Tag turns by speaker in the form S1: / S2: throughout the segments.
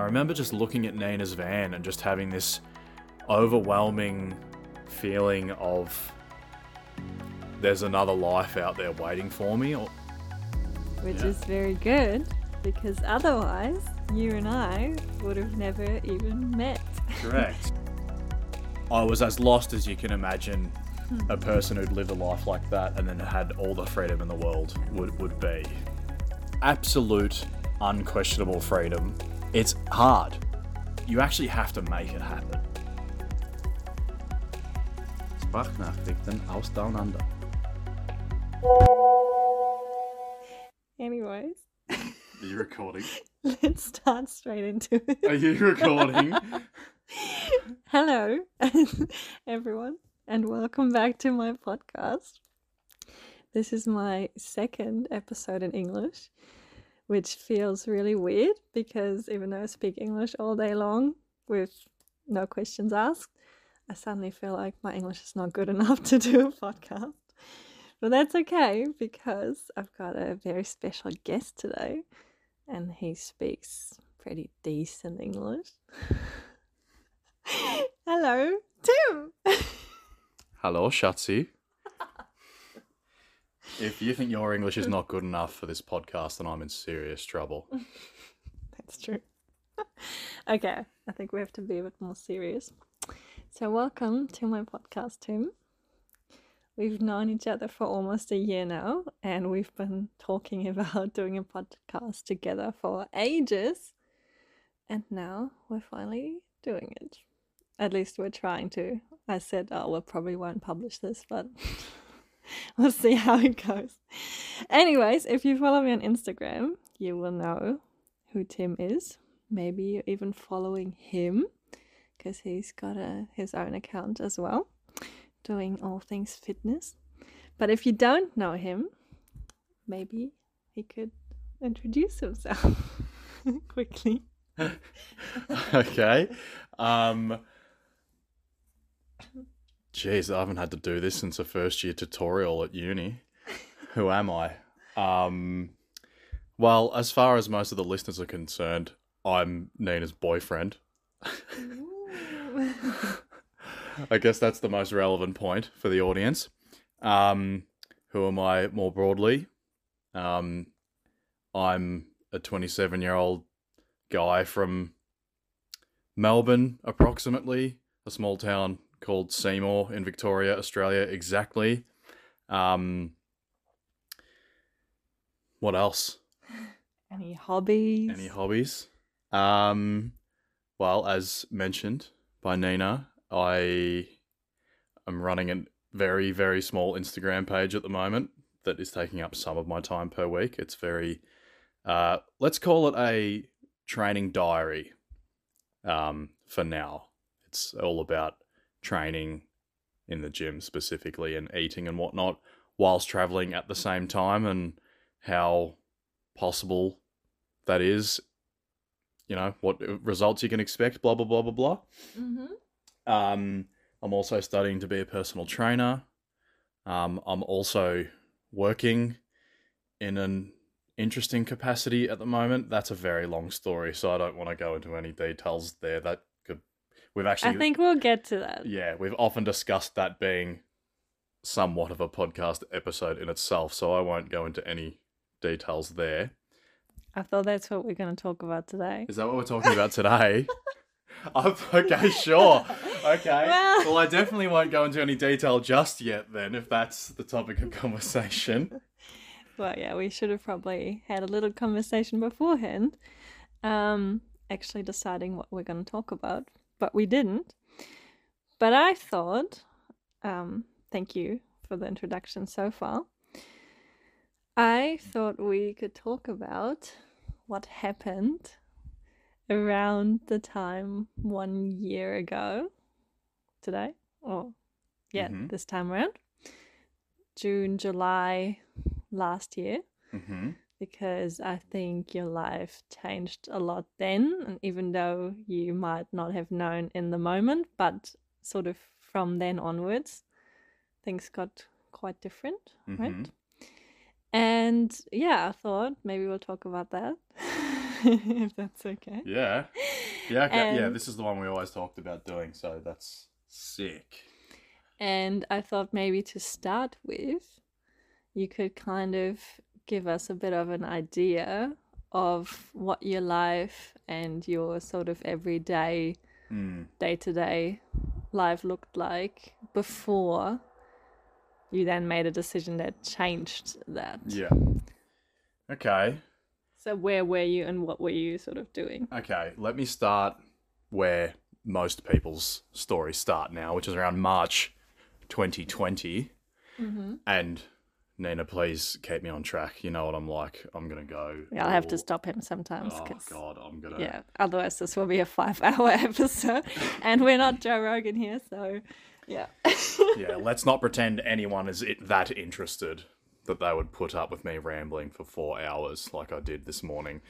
S1: I remember just looking at Nina's van and just having this overwhelming feeling of there's another life out there waiting for me. Or,
S2: which
S1: Yeah.
S2: is very good because otherwise you and I would have never even met.
S1: Correct. I was as lost as you can imagine a hmm. person who'd lived a life like that and then had all the freedom in the world would, would be. Absolute, unquestionable freedom. It's hard. You actually have to make it happen. Sprachnachrichten aus Down Under.
S2: Anyways,
S1: Are you recording?
S2: let's start straight into it.
S1: Are you recording?
S2: Hello, everyone, and welcome back to my podcast. This is my second episode in English, which feels really weird because even though I speak English all day long with no questions asked, I suddenly feel like my English is not good enough to do a podcast. But that's okay because I've got a very special guest today and he speaks pretty decent English. Hello, Tim.
S1: Hello, Schatzi. If you think your English is not good enough for this podcast, then I'm in serious trouble.
S2: That's true. okay, I think we have to be a bit more serious. So, welcome to my podcast, Tim. We've known each other for almost a year now, and we've been talking about doing a podcast together for ages. And now we're finally doing it. At least we're trying to. I said, oh, we'll probably won't publish this, but we'll see how it goes. Anyways, if you follow me on Instagram, you will know who Tim is. Maybe you're even following him because he's got a, his own account as well, doing all things fitness. But if you don't know him, maybe he could introduce himself quickly.
S1: okay. Um Jeez, I haven't had to do this since a first year tutorial at uni. Who am I? Um well, as far as most of the listeners are concerned, I'm Nina's boyfriend. I guess that's the most relevant point for the audience. Um, who am I more broadly? Um, I'm a 27 year old guy from Melbourne, approximately, a small town called Seymour in Victoria, Australia, exactly. Um, what else?
S2: Any hobbies?
S1: Any hobbies? Um, well, as mentioned by Nina, I am running a very, very small Instagram page at the moment that is taking up some of my time per week. It's very, uh, let's call it a training diary um, for now. It's all about training in the gym specifically and eating and whatnot whilst traveling at the same time and how possible that is you know what results you can expect blah blah blah blah blah.
S2: Mm-hmm.
S1: um, i'm also studying to be a personal trainer. Um, i'm also working in an interesting capacity at the moment. That's a very long story so i don't want to go into any details there that we've actually
S2: I think we'll get to that.
S1: yeah we've often discussed that being somewhat of a podcast episode in itself so i won't go into any details there
S2: I thought that's what we're going to talk about today.
S1: Is that what we're talking about today? Oh, okay, sure. Okay.
S2: Well-
S1: Well, I definitely won't go into any detail just yet, then, if that's the topic of conversation.
S2: Well, yeah, we should have probably had a little conversation beforehand, um, actually deciding what we're going to talk about, but we didn't. But I thought, um, thank you for the introduction so far. I thought we could talk about what happened around the time one year ago today, or yeah,
S1: Mhm.
S2: this time around, June, July last year
S1: Mm-hmm.
S2: Because I think your life changed a lot then. And even though you might not have known in the moment, but sort of from then onwards, things got quite different, right?
S1: Mhm.
S2: And yeah, I thought maybe we'll talk about that. if that's okay.
S1: Yeah. Yeah, okay. yeah, this is the one we always talked about doing, so that's sick.
S2: And I thought maybe to start with, you could kind of give us a bit of an idea of what your life and your sort of everyday, day to day life looked like before you then made a decision that changed that.
S1: Yeah. Okay.
S2: So, where were you and what were you sort of doing?
S1: Okay, let me start where most people's stories start now, which is around March 2020.
S2: Mm-hmm.
S1: And Nina, please keep me on track. You know what I'm like. I'm gonna go.
S2: Yeah, I'll have to stop him sometimes.
S1: Oh
S2: 'cause-
S1: God, I'm gonna.
S2: Yeah, otherwise this will be a five-hour episode, and we're not Joe Rogan here, so yeah.
S1: yeah, let's not pretend anyone is it that interested that they would put up with me rambling for four hours like I did this morning.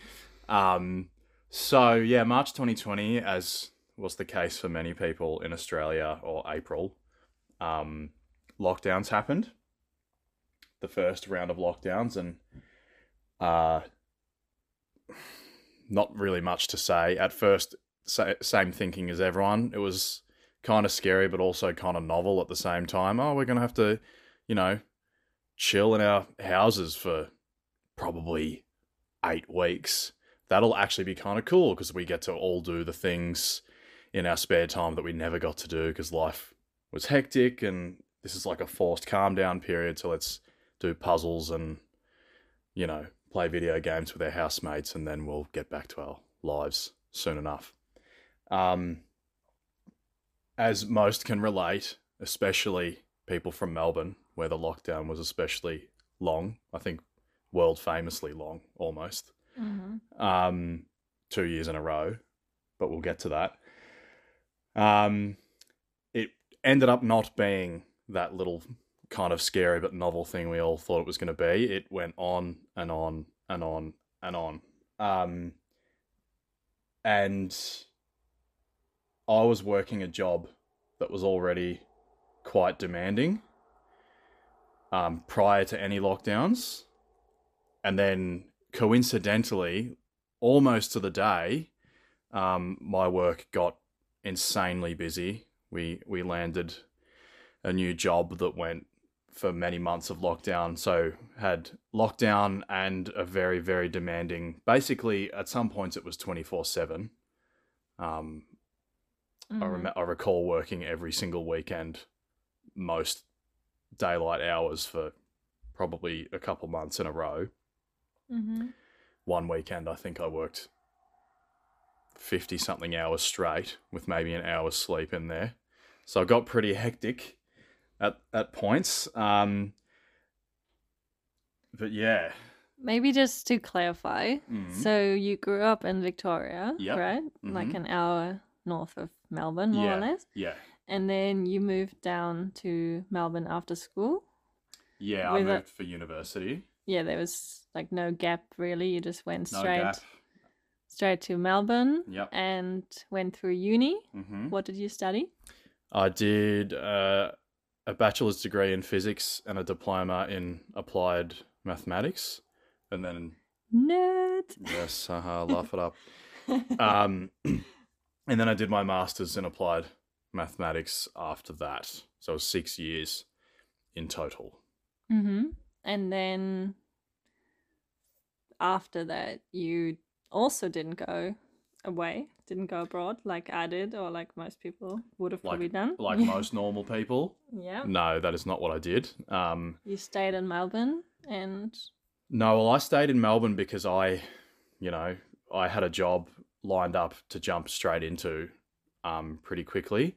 S1: Um, so yeah, March 2020, as was the case for many people in Australia, or April, um, lockdowns happened. The first round of lockdowns, and uh, not really much to say. At first, sa- same thinking as everyone. It was kind of scary, but also kind of novel at the same time. Oh, we're gonna have to, you know, chill in our houses for probably eight weeks. That'll actually be kind of cool because we get to all do the things in our spare time that we never got to do because life was hectic and this is like a forced calm down period. So let's do puzzles and, you know, play video games with our housemates and then we'll get back to our lives soon enough. Um, as most can relate, especially people from Melbourne, where the lockdown was especially long. I think world famously long, almost.
S2: Mm-hmm.
S1: Um, two years in a row, but we'll get to that. Um, it ended up not being that little kind of scary but novel thing we all thought it was going to be. It went on and on and on and on. Um, and I was working a job that was already quite demanding um, prior to any lockdowns. And then coincidentally, almost to the day, um, my work got insanely busy. We we landed a new job that went for many months of lockdown. So had lockdown and a very very demanding. Basically, at some points it was twenty four seven. Um, I, rem- I recall working every single weekend, most daylight hours for probably a couple months in a row.
S2: Mm-hmm.
S1: One weekend, I think I worked 50 something hours straight with maybe an hour's sleep in there. So I got pretty hectic at, at points. Um, but yeah.
S2: Maybe just to clarify,
S1: Mhm.
S2: so you grew up in Victoria,
S1: Yep.
S2: right? Like
S1: Mhm.
S2: an hour north of Melbourne, more
S1: Yeah.
S2: or less.
S1: Yeah.
S2: And then you moved down to Melbourne after school.
S1: Yeah,
S2: I
S1: I
S2: a-
S1: moved for university.
S2: Yeah, there was like no gap really. You just went
S1: No
S2: straight
S1: gap.
S2: straight to Melbourne
S1: Yep.
S2: and went through uni.
S1: hmm
S2: What did you study?
S1: I did uh, a bachelor's degree in physics and a diploma in applied mathematics. And then,
S2: Nerd.
S1: yes, haha, laugh it up. Um, and then I did my master's in applied mathematics after that. So it was six years in total.
S2: Mm-hmm. And then after that, you also didn't go away, didn't go abroad like I did, or like most people would have
S1: Like-
S2: probably done.
S1: Like most normal people.
S2: yeah.
S1: No, that is not what I did. Um,
S2: You stayed in Melbourne and
S1: No, well, I stayed in Melbourne because I, you know, I had a job lined up to jump straight into um, pretty quickly.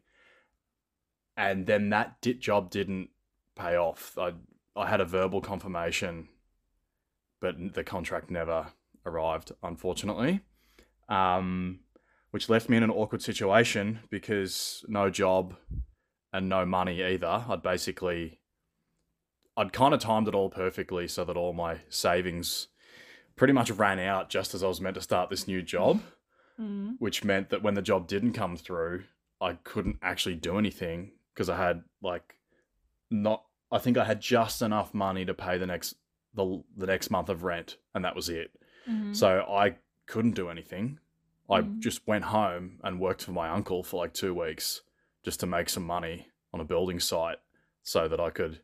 S1: And then that job didn't pay off. I, I had a verbal confirmation, but the contract never arrived, unfortunately. Um, which left me in an awkward situation because no job and no money either. I'd basically I'd kind of timed it all perfectly so that all my savings pretty much ran out just as I was meant to start this new job,
S2: mm,
S1: which meant that when the job didn't come through, I couldn't actually do anything because I had like not I think I had just enough money to pay the next the the next month of rent and that was it.
S2: mhm.
S1: So I couldn't do anything, I
S2: Mm.
S1: just went home and worked for my uncle for like two weeks just to make some money on a building site so that I could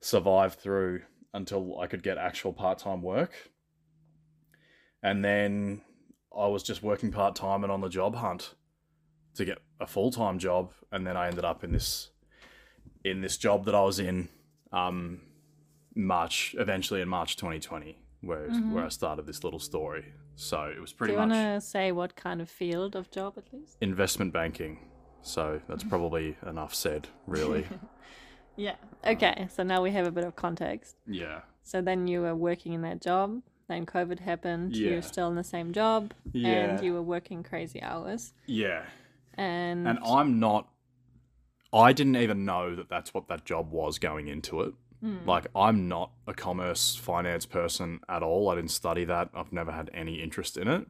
S1: survive through until I could get actual part time work. And then I was just working part time and on the job hunt to get a full time job. And then I ended up in this in this job that I was in um, March, eventually in March 2020, where
S2: Mhm.
S1: where I started this little story. So it was pretty.
S2: Do
S1: you
S2: want to say what kind of field of job at least?
S1: investment banking. So that's probably enough said, really.
S2: Yeah. Okay, so now we have a bit of context.
S1: yeah.
S2: So then you were working in that job, then COVID happened,
S1: Yeah.
S2: you're still in the same job,
S1: Yeah.
S2: and you were working crazy hours.
S1: Yeah.
S2: And,
S1: And I'm not. I didn't even know that that's what that job was going into it.
S2: Mm.
S1: Like, I'm not a commerce finance person at all. I didn't study that. I've never had any interest in it.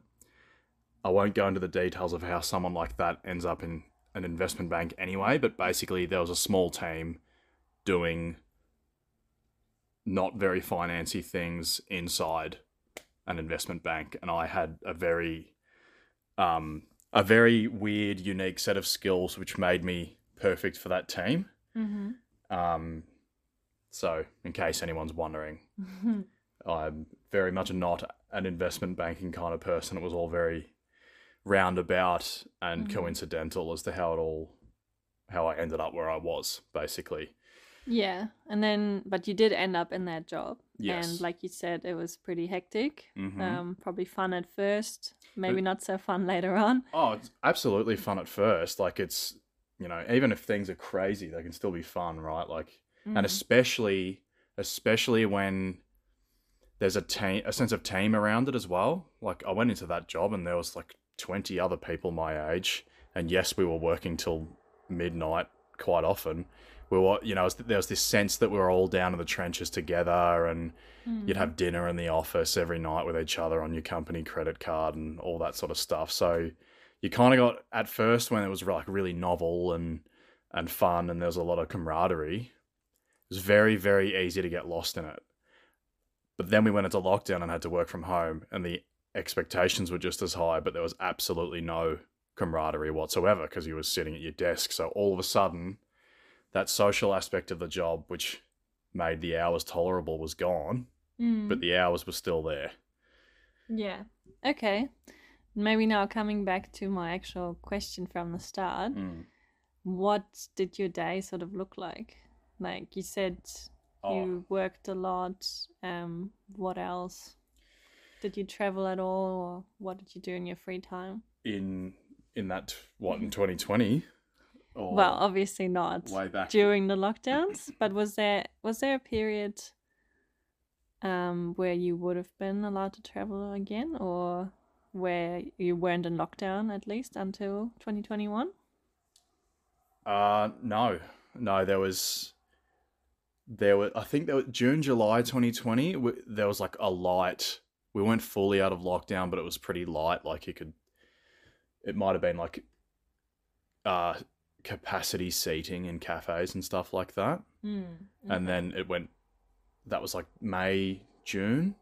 S1: I won't go into the details of how someone like that ends up in an investment bank anyway, but basically, there was a small team doing not very financy things inside an investment bank, and I had a very, um, a very weird, unique set of skills which made me perfect for that team.
S2: Mhm.
S1: Um, so, in case anyone's wondering. I'm very much not an investment banking kind of person. It was all very roundabout and
S2: Mhm.
S1: coincidental as to how it all, how I ended up where I was, basically.
S2: yeah, and then, but you did end up in that job.
S1: Yes.
S2: And like you said, it was pretty hectic.
S1: Mhm.
S2: Um, probably fun at first, maybe not so fun later on.
S1: Oh, it's absolutely fun at first. Like it's, you know, even if things are crazy, they can still be fun, right? Like,
S2: Mm.
S1: and especially, especially when there's a team, a sense of team around it as well. Like I went into that job and there was like twenty other people my age, and yes, we were working till midnight quite often. We were, you know, there was this sense that we were all down in the trenches together, and
S2: Mm.
S1: you'd have dinner in the office every night with each other on your company credit card and all that sort of stuff. So you kind of got at first when it was like really novel and and fun and there was a lot of camaraderie. It was very very easy to get lost in it. But then we went into lockdown and had to work from home and the expectations were just as high, but there was absolutely no camaraderie whatsoever because you were sitting at your desk. So all of a sudden, that social aspect of the job, which made the hours tolerable, was gone
S2: Mm.
S1: but the hours were still there.
S2: Yeah. Okay. Maybe now coming back to my actual question from the start, what did your day sort of look like? Like you said,
S1: Oh,
S2: you worked a lot. Um, what else? Did you travel at all, or what did you do in your free time?
S1: in in that what in 2020? Or
S2: Well, obviously not
S1: way back.
S2: during the lockdowns, but was there was there a period um where you would have been allowed to travel again, or where you weren't in lockdown at least until 2021?
S1: Uh, no, no. There was, there were. I think there was June, July, 2020. w- There was like a light. We weren't fully out of lockdown, but it was pretty light. Like you could, it might have been like, uh, capacity seating in cafes and stuff like that.
S2: Mm.
S1: and then it went that was like may june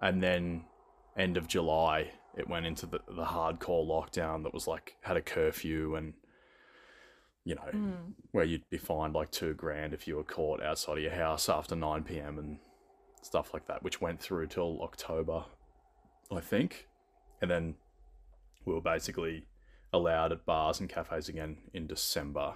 S1: and then end of july it went into the, the hardcore lockdown that was like had a curfew and you know
S2: Mm.
S1: where you'd be fined like two grand if you were caught outside of your house after 9 p.m and stuff like that which went through till october i think and then we were basically allowed at bars and cafes again in december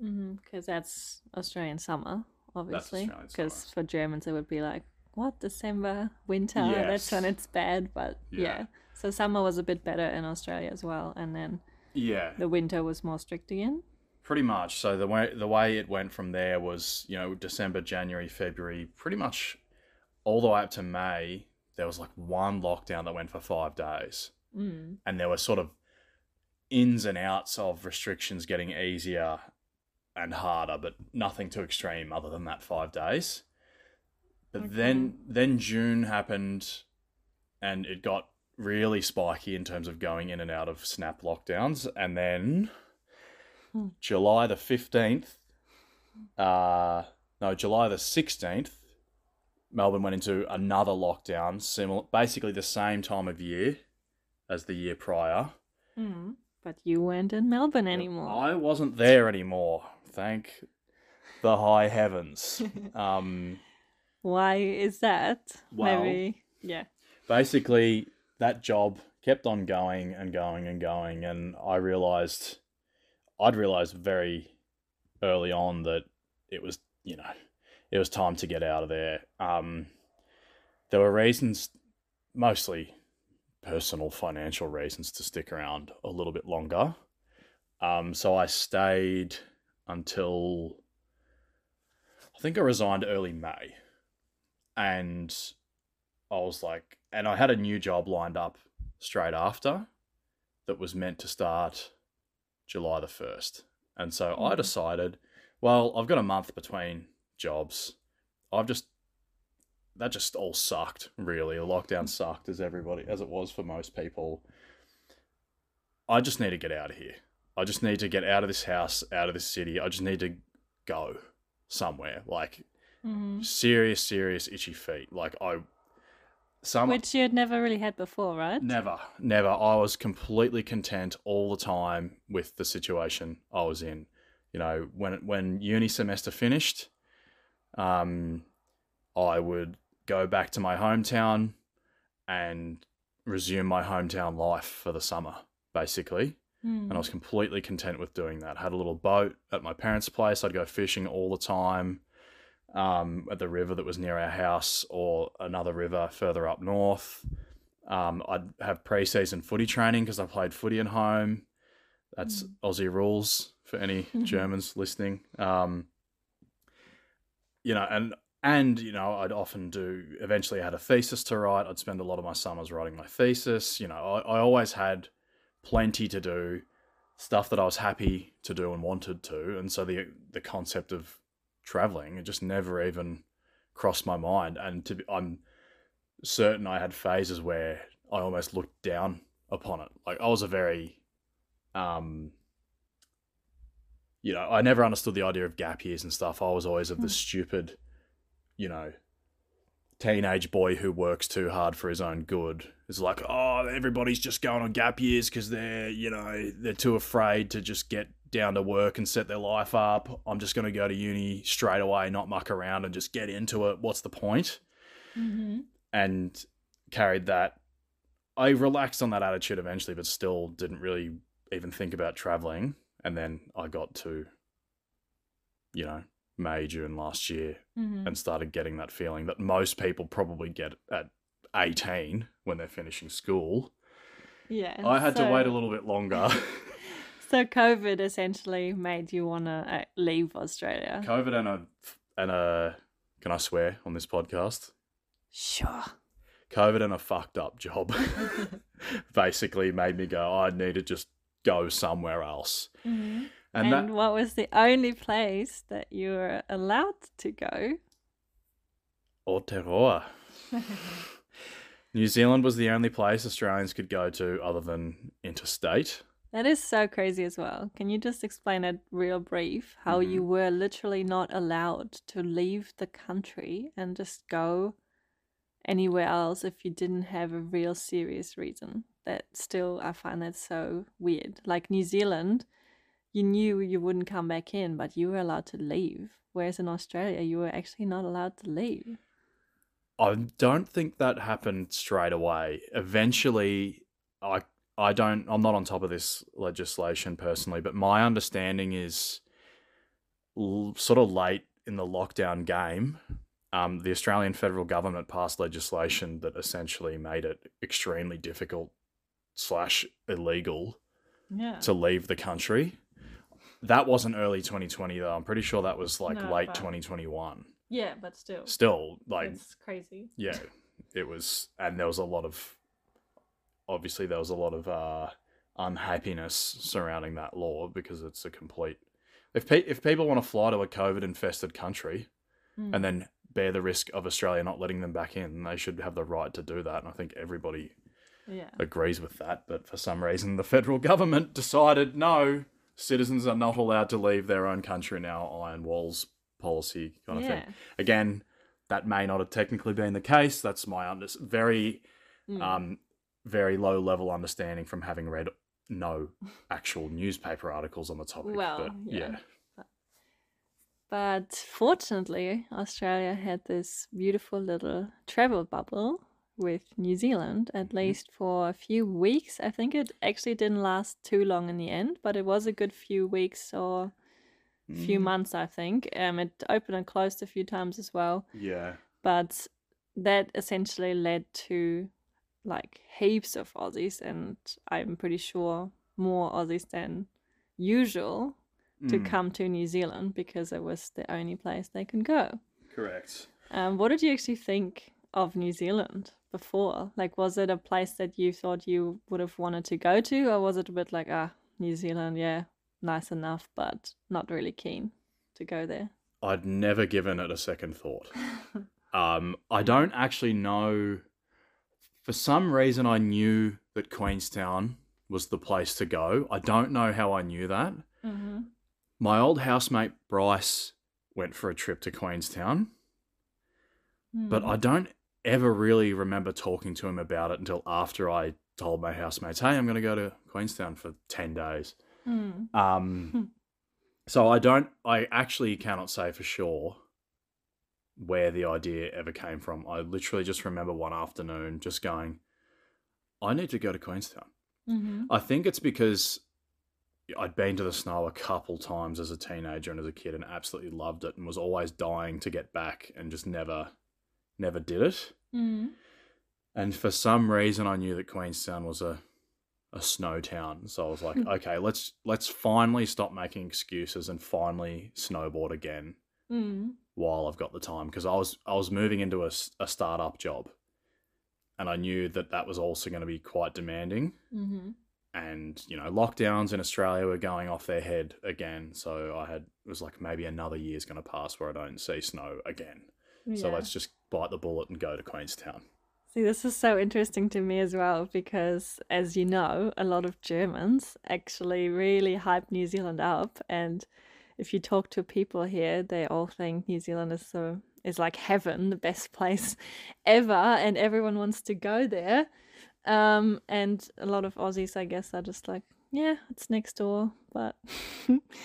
S2: Because that's Australian summer, obviously. Because for Germans, it would be like, what, December, winter? That's when it's bad. But yeah.
S1: Yeah.
S2: So summer was a bit better in Australia as well. And then
S1: yeah
S2: the winter was more strict again.
S1: Pretty much. So the way the way it went from there was, you know, December, January, February, pretty much all the way up to May. There was like one lockdown that went for five days,
S2: Mm.
S1: and there were sort of ins and outs of restrictions getting easier and harder, but nothing too extreme other than that five days. But then then June happened, and it got really spiky in terms of going in and out of snap lockdowns, and then
S2: Hmm.
S1: July the fifteenth, uh, no, July the sixteenth, Melbourne went into another lockdown, similar, basically the same time of year as the year prior.
S2: Mm. But you weren't in Melbourne anymore.
S1: I wasn't there anymore. Thank the high heavens. um,
S2: Why is that?
S1: Well-
S2: Maybe. Yeah.
S1: basically, that job kept on going and going and going, and I realized, I'd realized very early on that it was, you know, it was time to get out of there. Um, there were reasons, mostly personal financial reasons, to stick around a little bit longer. Um, so I stayed until I think I resigned early May, and I was like, and I had a new job lined up straight after that was meant to start July the 1st. And so I
S2: Mhm.
S1: decided, well, I've got a month between jobs. I've just, that just all sucked, really. The lockdown sucked as everybody, as it was for most people. I just need to get out of here. I just need to get out of this house, out of this city. I just need to go somewhere. Like,
S2: Mhm.
S1: serious, serious itchy feet. Like, I, some,
S2: Which you had never really had before, right?
S1: Never, never. I was completely content all the time with the situation I was in. You know, when when uni semester finished, um, I would go back to my hometown and resume my hometown life for the summer, basically.
S2: Mm.
S1: And I was completely content with doing that. had a little boat at my parents' place. I'd go fishing all the time um, at the river that was near our house or another river further up north. Um, I'd have pre-season footy training because I played footy at home. That's
S2: Mm.
S1: Aussie rules for any Germans listening. Um, you know, and and you know, I'd often do. Eventually, I had a thesis to write. I'd spend a lot of my summers writing my thesis. You know, I, I always had plenty to do, stuff that I was happy to do and wanted to, and so the the concept of traveling it just never even crossed my mind. And to be, I'm certain I had phases where I almost looked down upon it. Like I was a very, um, you know, I never understood the idea of gap years and stuff. I was always of the
S2: Hmm.
S1: stupid, you know, teenage boy who works too hard for his own good. It's like, oh, everybody's just going on gap years because they're, you know, they're too afraid to just get down to work and set their life up. I'm just going to go to uni straight away, not muck around and just get into it. What's the point?
S2: Mhm.
S1: And carried that. I relaxed on that attitude eventually, but still didn't really even think about traveling. And then I got to, you know, May, June last year
S2: Mhm.
S1: and started getting that feeling that most people probably get at 18 when they're finishing school.
S2: Yeah.
S1: I had to wait a little bit longer.
S2: So COVID essentially made you want to uh, leave Australia.
S1: COVID and a and a can I swear on this podcast?
S2: Sure.
S1: COVID and a fucked up job basically made me go, I need to just go somewhere else.
S2: Mhm.
S1: And,
S2: And,
S1: that
S2: what was the only place that you were allowed to go?
S1: Aotearoa. New Zealand was the only place Australians could go to other than interstate.
S2: That is so crazy as well. Can you just explain it real brief how mm-hmm. you were literally not allowed to leave the country and just go anywhere else if you didn't have a real serious reason? That still I find that so weird. Like New Zealand, you knew you wouldn't come back in, but you were allowed to leave. Whereas in Australia, you were actually not allowed to leave.
S1: I don't think that happened straight away. Eventually, I I don't I'm not on top of this legislation personally, but my understanding is l- sort of late in the lockdown game. Um, the Australian federal government passed legislation that essentially made it extremely difficult slash illegal
S2: Yeah.
S1: to leave the country. That wasn't early 2020 though. I'm pretty sure that was like
S2: No,
S1: late
S2: but-
S1: 2021.
S2: yeah, but still.
S1: Still, like
S2: it's crazy.
S1: yeah, it was, and there was a lot of, obviously, there was a lot of uh, unhappiness surrounding that law because it's a complete. If pe- if people want to fly to a COVID infested country
S2: Mm.
S1: and then bear the risk of Australia not letting them back in, they should have the right to do that, and I think everybody
S2: yeah.
S1: agrees with that. But for some reason, the federal government decided no, citizens are not allowed to leave their own country now. Iron walls policy kind of
S2: yeah.
S1: thing again, that may not have technically been the case. That's my under- very
S2: Mm.
S1: um, very low level understanding from having read no actual newspaper articles on the topic.
S2: Well,
S1: but
S2: yeah.
S1: yeah.
S2: But fortunately, Australia had this beautiful little travel bubble with New Zealand, at
S1: Mhm.
S2: least for a few weeks. I think it actually didn't last too long in the end, but it was a good few weeks or few
S1: Mm,
S2: months, I think. Um, it opened and closed a few times as well,
S1: Yeah.
S2: but that essentially led to like heaps of Aussies, and I'm pretty sure more Aussies than usual to
S1: Mm,
S2: come to New Zealand because it was the only place they can go.
S1: Correct.
S2: Um, what did you actually think of New Zealand before? Like, was it a place that you thought you would have wanted to go to, or was it a bit like, ah, New Zealand, yeah, nice enough, but not really keen to go there?
S1: I'd never given it a second thought. Um, I don't actually know. For some reason, I knew that Queenstown was the place to go. I don't know how I knew that.
S2: Mm-hmm.
S1: My old housemate Bryce went for a trip to Queenstown, but
S2: Hmm.
S1: I don't ever really remember talking to him about it until after I told my housemates, "Hey, I'm going to go to Queenstown for ten days."
S2: Mm.
S1: Um, so I don't. I actually cannot say for sure where the idea ever came from. I literally just remember one afternoon just going, "I need to go to Queenstown."
S2: Mm-hmm.
S1: I think it's because I'd been to the snow a couple times as a teenager and as a kid and absolutely loved it and was always dying to get back and just never never did it.
S2: Mm.
S1: And for some reason I knew that Queenstown was a a snow town. So I was like,
S2: Hmm.
S1: okay, let's let's finally stop making excuses and finally snowboard again
S2: Mm.
S1: while I've got the time because I was I was moving into a, a startup job and I knew that that was also going to be quite demanding
S2: Mm-hmm.
S1: and you know lockdowns in Australia were going off their head again. So I had it was like maybe another year's going to pass where I don't see snow again. So let's just bite the bullet and go to Queenstown.
S2: See, this is so interesting to me as well because, as you know, a lot of Germans actually really hype New Zealand up, and if you talk to people here, they all think New Zealand is so is like heaven, the best place ever, and everyone wants to go there. Um, and a lot of Aussies, I guess, are just like, yeah, it's next door, but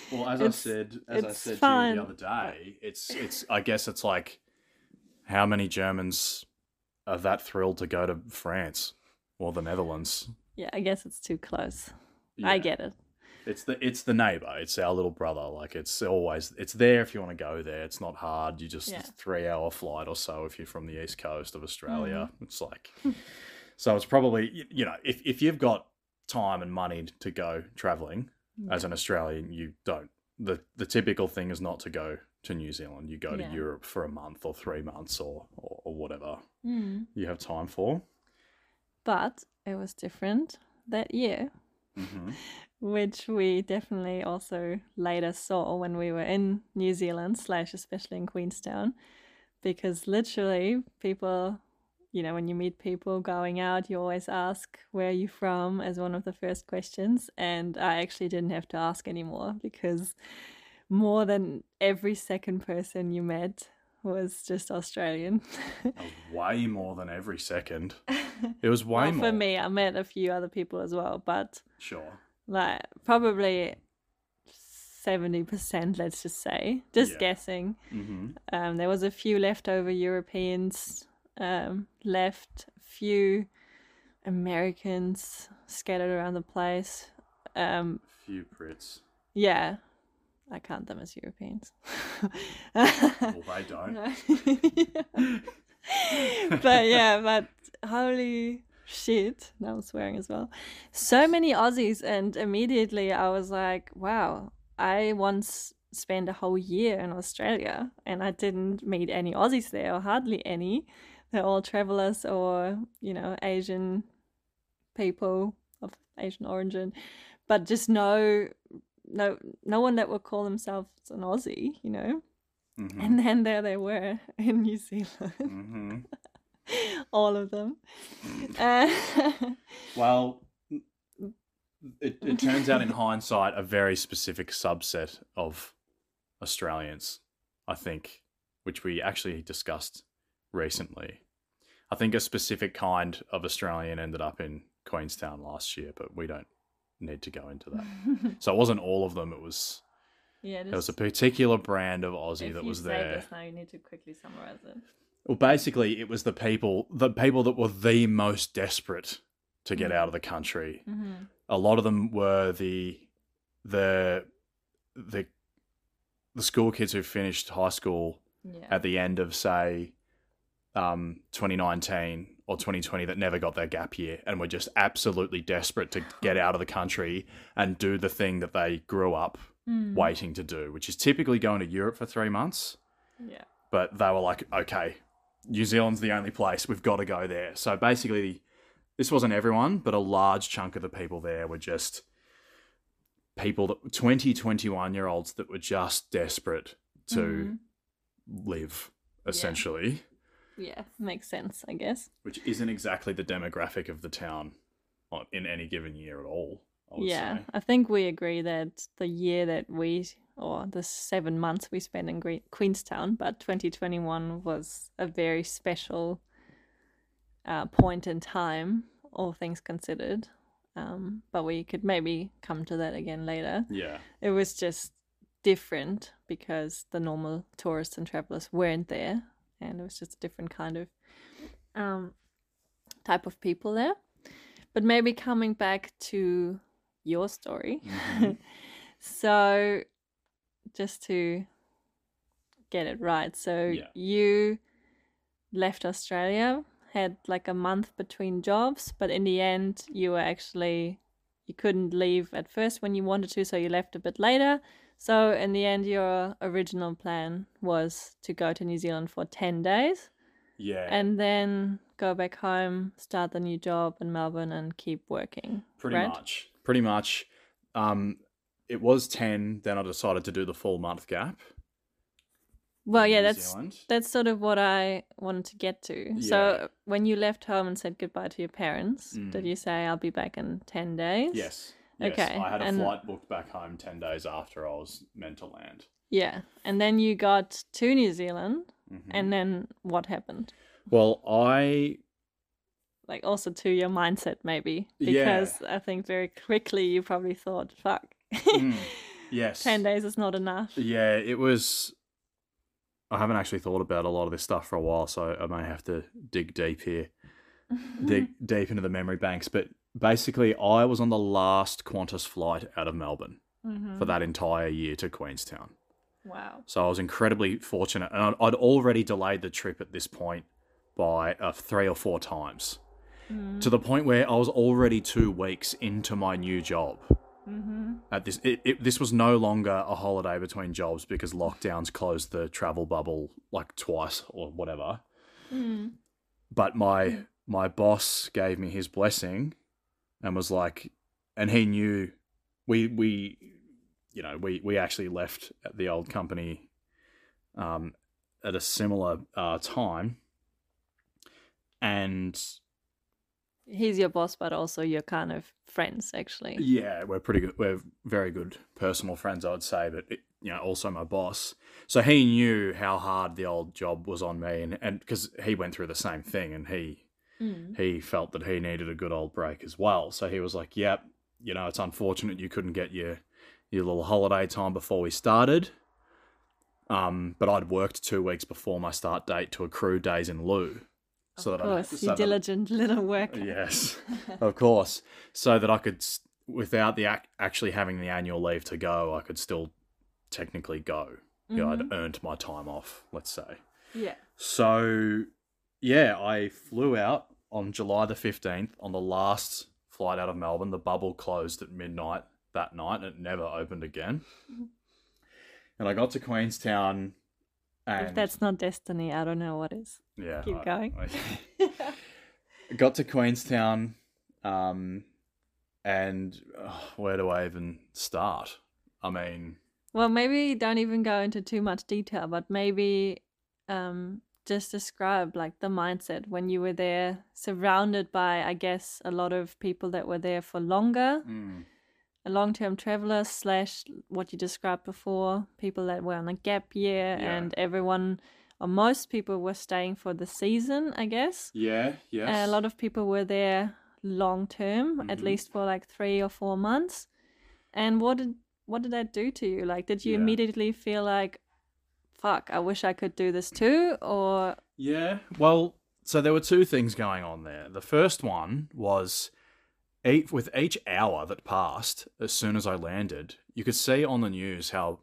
S1: Well, as I said, as I
S2: it's
S1: said
S2: fine.
S1: to you the other day, it's it's. I guess it's like how many Germans are that thrilled to go to France or the Netherlands?
S2: yeah, I guess it's too close. I
S1: Yeah.
S2: get it.
S1: It's the it's the neighbor. It's our little brother. Like it's always it's there if you want to go there. It's not hard. You just
S2: Yeah.
S1: three hour flight or so if you're from the east coast of Australia.
S2: Mm-hmm.
S1: It's like so it's probably you know if if you've got time and money to go traveling as an Australian, you don't. the The typical thing is not to go to New Zealand. You go
S2: Yeah.
S1: to Europe for a month or three months or or, or whatever
S2: Mm.
S1: you have time for.
S2: But it was different that year.
S1: hmm
S2: which we definitely also later saw when we were in New Zealand, slash, especially in Queenstown, because literally people, you know, when you meet people going out, you always ask, Where are you from? as one of the first questions. And I actually didn't have to ask anymore because more than every second person you met was just Australian.
S1: Way more than every second. It was way
S2: well,
S1: more
S2: for me, I met a few other people as well, but
S1: Sure.
S2: Like probably 70% let's just say. Just
S1: Yeah.
S2: guessing.
S1: Hmm
S2: um, there was a few leftover europeans um, left. A few americans scattered around the place. Um,
S1: Few Brits.
S2: yeah. I count them as europeans.
S1: Well, they don't.
S2: but yeah, but holy shit. Now I'm swearing as well. So many Aussies, and immediately I was like, wow, I once spent a whole year in Australia and I didn't meet any Aussies there, or hardly any. They're all travelers or, you know, Asian people of Asian origin, but just no. No, no one that would call themselves an Aussie, you know.
S1: hmm
S2: And then there they were in New Zealand,
S1: hmm
S2: all of them. Uh,
S1: Well, it, it turns out in hindsight, a very specific subset of Australians, I think, which we actually discussed recently. I think a specific kind of Australian ended up in Queenstown last year, but we don't need to go into that. so it wasn't all of them. It was
S2: yeah,
S1: there was a particular brand of Aussie
S2: if
S1: that
S2: you
S1: was
S2: say
S1: there.
S2: this now, you need to quickly summarize it.
S1: Well, basically, it was the people, the people that were the most desperate to get
S2: Mhm.
S1: out of the country.
S2: Mm-hmm.
S1: A lot of them were the the the the school kids who finished high school
S2: Yeah.
S1: at the end of say um, 2019 or 2020 that never got their gap year and were just absolutely desperate to get out of the country and do the thing that they grew up
S2: Mm.
S1: waiting to do, which is typically going to Europe for three months.
S2: Yeah.
S1: But they were like, okay, New Zealand's the only place. We've got to go there. So basically, this wasn't everyone, but a large chunk of the people there were just people that 20, 21 year olds that were just desperate to
S2: Mhm.
S1: live, essentially,
S2: Yeah, makes sense, I guess.
S1: which isn't exactly the demographic of the town in any given year at all. I would
S2: Yeah,
S1: say.
S2: I think we agree that the year that we, or the seven months we spent in Gre- Queenstown, but 2021 was a very special uh, point in time, all things considered. Um, but we could maybe come to that again later.
S1: Yeah.
S2: It was just different because the normal tourists and travelers weren't there, and it was just a different kind of um, type of people there. But maybe coming back to your story.
S1: Mhm.
S2: so, just to get it right, so
S1: Yeah.
S2: you left Australia, had like a month between jobs, but in the end, you were actually you couldn't leave at first when you wanted to, so you left a bit later. So in the end, your original plan was to go to New Zealand for ten days
S1: Yeah.
S2: and then go back home, start the new job in Melbourne, and keep working.
S1: Pretty
S2: right?
S1: much. Pretty much. Um, it was 10, then I decided to do the full month gap.
S2: Well, yeah,
S1: New
S2: that's
S1: Zealand.
S2: that's sort of what I wanted to get to.
S1: Yeah.
S2: So when you left home and said goodbye to your parents, did
S1: Mm.
S2: you say I'll be back in ten days?
S1: Yes. Yes.
S2: Okay,
S1: I had a
S2: and-
S1: flight booked back home 10 days after I was meant to land.
S2: Yeah, and then you got to New Zealand,
S1: Mhm.
S2: and then what happened?
S1: well, I
S2: Like also to your mindset, maybe
S1: Yeah.
S2: because I think very quickly you probably thought, "Fuck,
S1: Mm, yes.
S2: ten days is not enough."
S1: Yeah, it was. I haven't actually thought about a lot of this stuff for a while, so I may have to dig deep here, dig deep into the memory banks. But basically, I was on the last Qantas flight out of Melbourne
S2: Mhm.
S1: for that entire year to Queenstown.
S2: Wow.
S1: So I was incredibly fortunate, and I'd, I'd already delayed the trip at this point by uh, three or four times,
S2: Mm-hmm.
S1: to the point where I was already two weeks into my new job.
S2: Mm-hmm.
S1: At this, it, it, this was no longer a holiday between jobs because lockdowns closed the travel bubble like twice or whatever.
S2: Mm.
S1: But my my boss gave me his blessing, and was like, and he knew we we you know we we actually left at the old company um, at a similar uh, time, and
S2: He's your boss, but also you're kind of friends, actually.
S1: Yeah, we're pretty good. We're very good personal friends, I would say, but it, you know, also my boss. So he knew how hard the old job was on me, and and because he went through the same thing, and he
S2: Mm.
S1: he felt that he needed a good old break as well. So he was like, "Yep, you know, it's unfortunate you couldn't get your your little holiday time before we started." Um, but I'd worked two weeks before my start date to accrue days in lieu, so
S2: of
S1: that
S2: course,
S1: so
S2: you
S1: that-
S2: diligent little worker.
S1: Yes, of course. So that I could, without the ac- actually having the annual leave to go, I could still technically go. You know. I'd earned my time off, let's say.
S2: Yeah.
S1: So, yeah, I flew out on July the 15th on the last flight out of Melbourne. The bubble closed at midnight that night and it never opened again.
S2: Mhm.
S1: And I got to Queenstown and
S2: If that's not destiny, I don't know what is.
S1: yeah,
S2: keep
S1: I-
S2: going.
S1: I- got to Queenstown, um, and uh, where do I even start? I mean,
S2: Well, maybe don't even go into too much detail, but maybe um, just describe like the mindset when you were there, surrounded by, I guess, a lot of people that were there for longer,
S1: mm,
S2: a long-term travelers slash what you described before, people that were on a gap year,
S1: Yeah.
S2: and everyone or most people were staying for the season, I guess.
S1: Yeah, yeah.
S2: A lot of people were there long term, at
S1: Mhm.
S2: least for like three or four months. And what did what did that do to you? Like, did you
S1: Yeah.
S2: immediately feel like, "Fuck, I wish I could do this too," or
S1: Yeah. Well, so there were two things going on there. The first one was each, with each hour that passed, as soon as I landed, you could see on the news how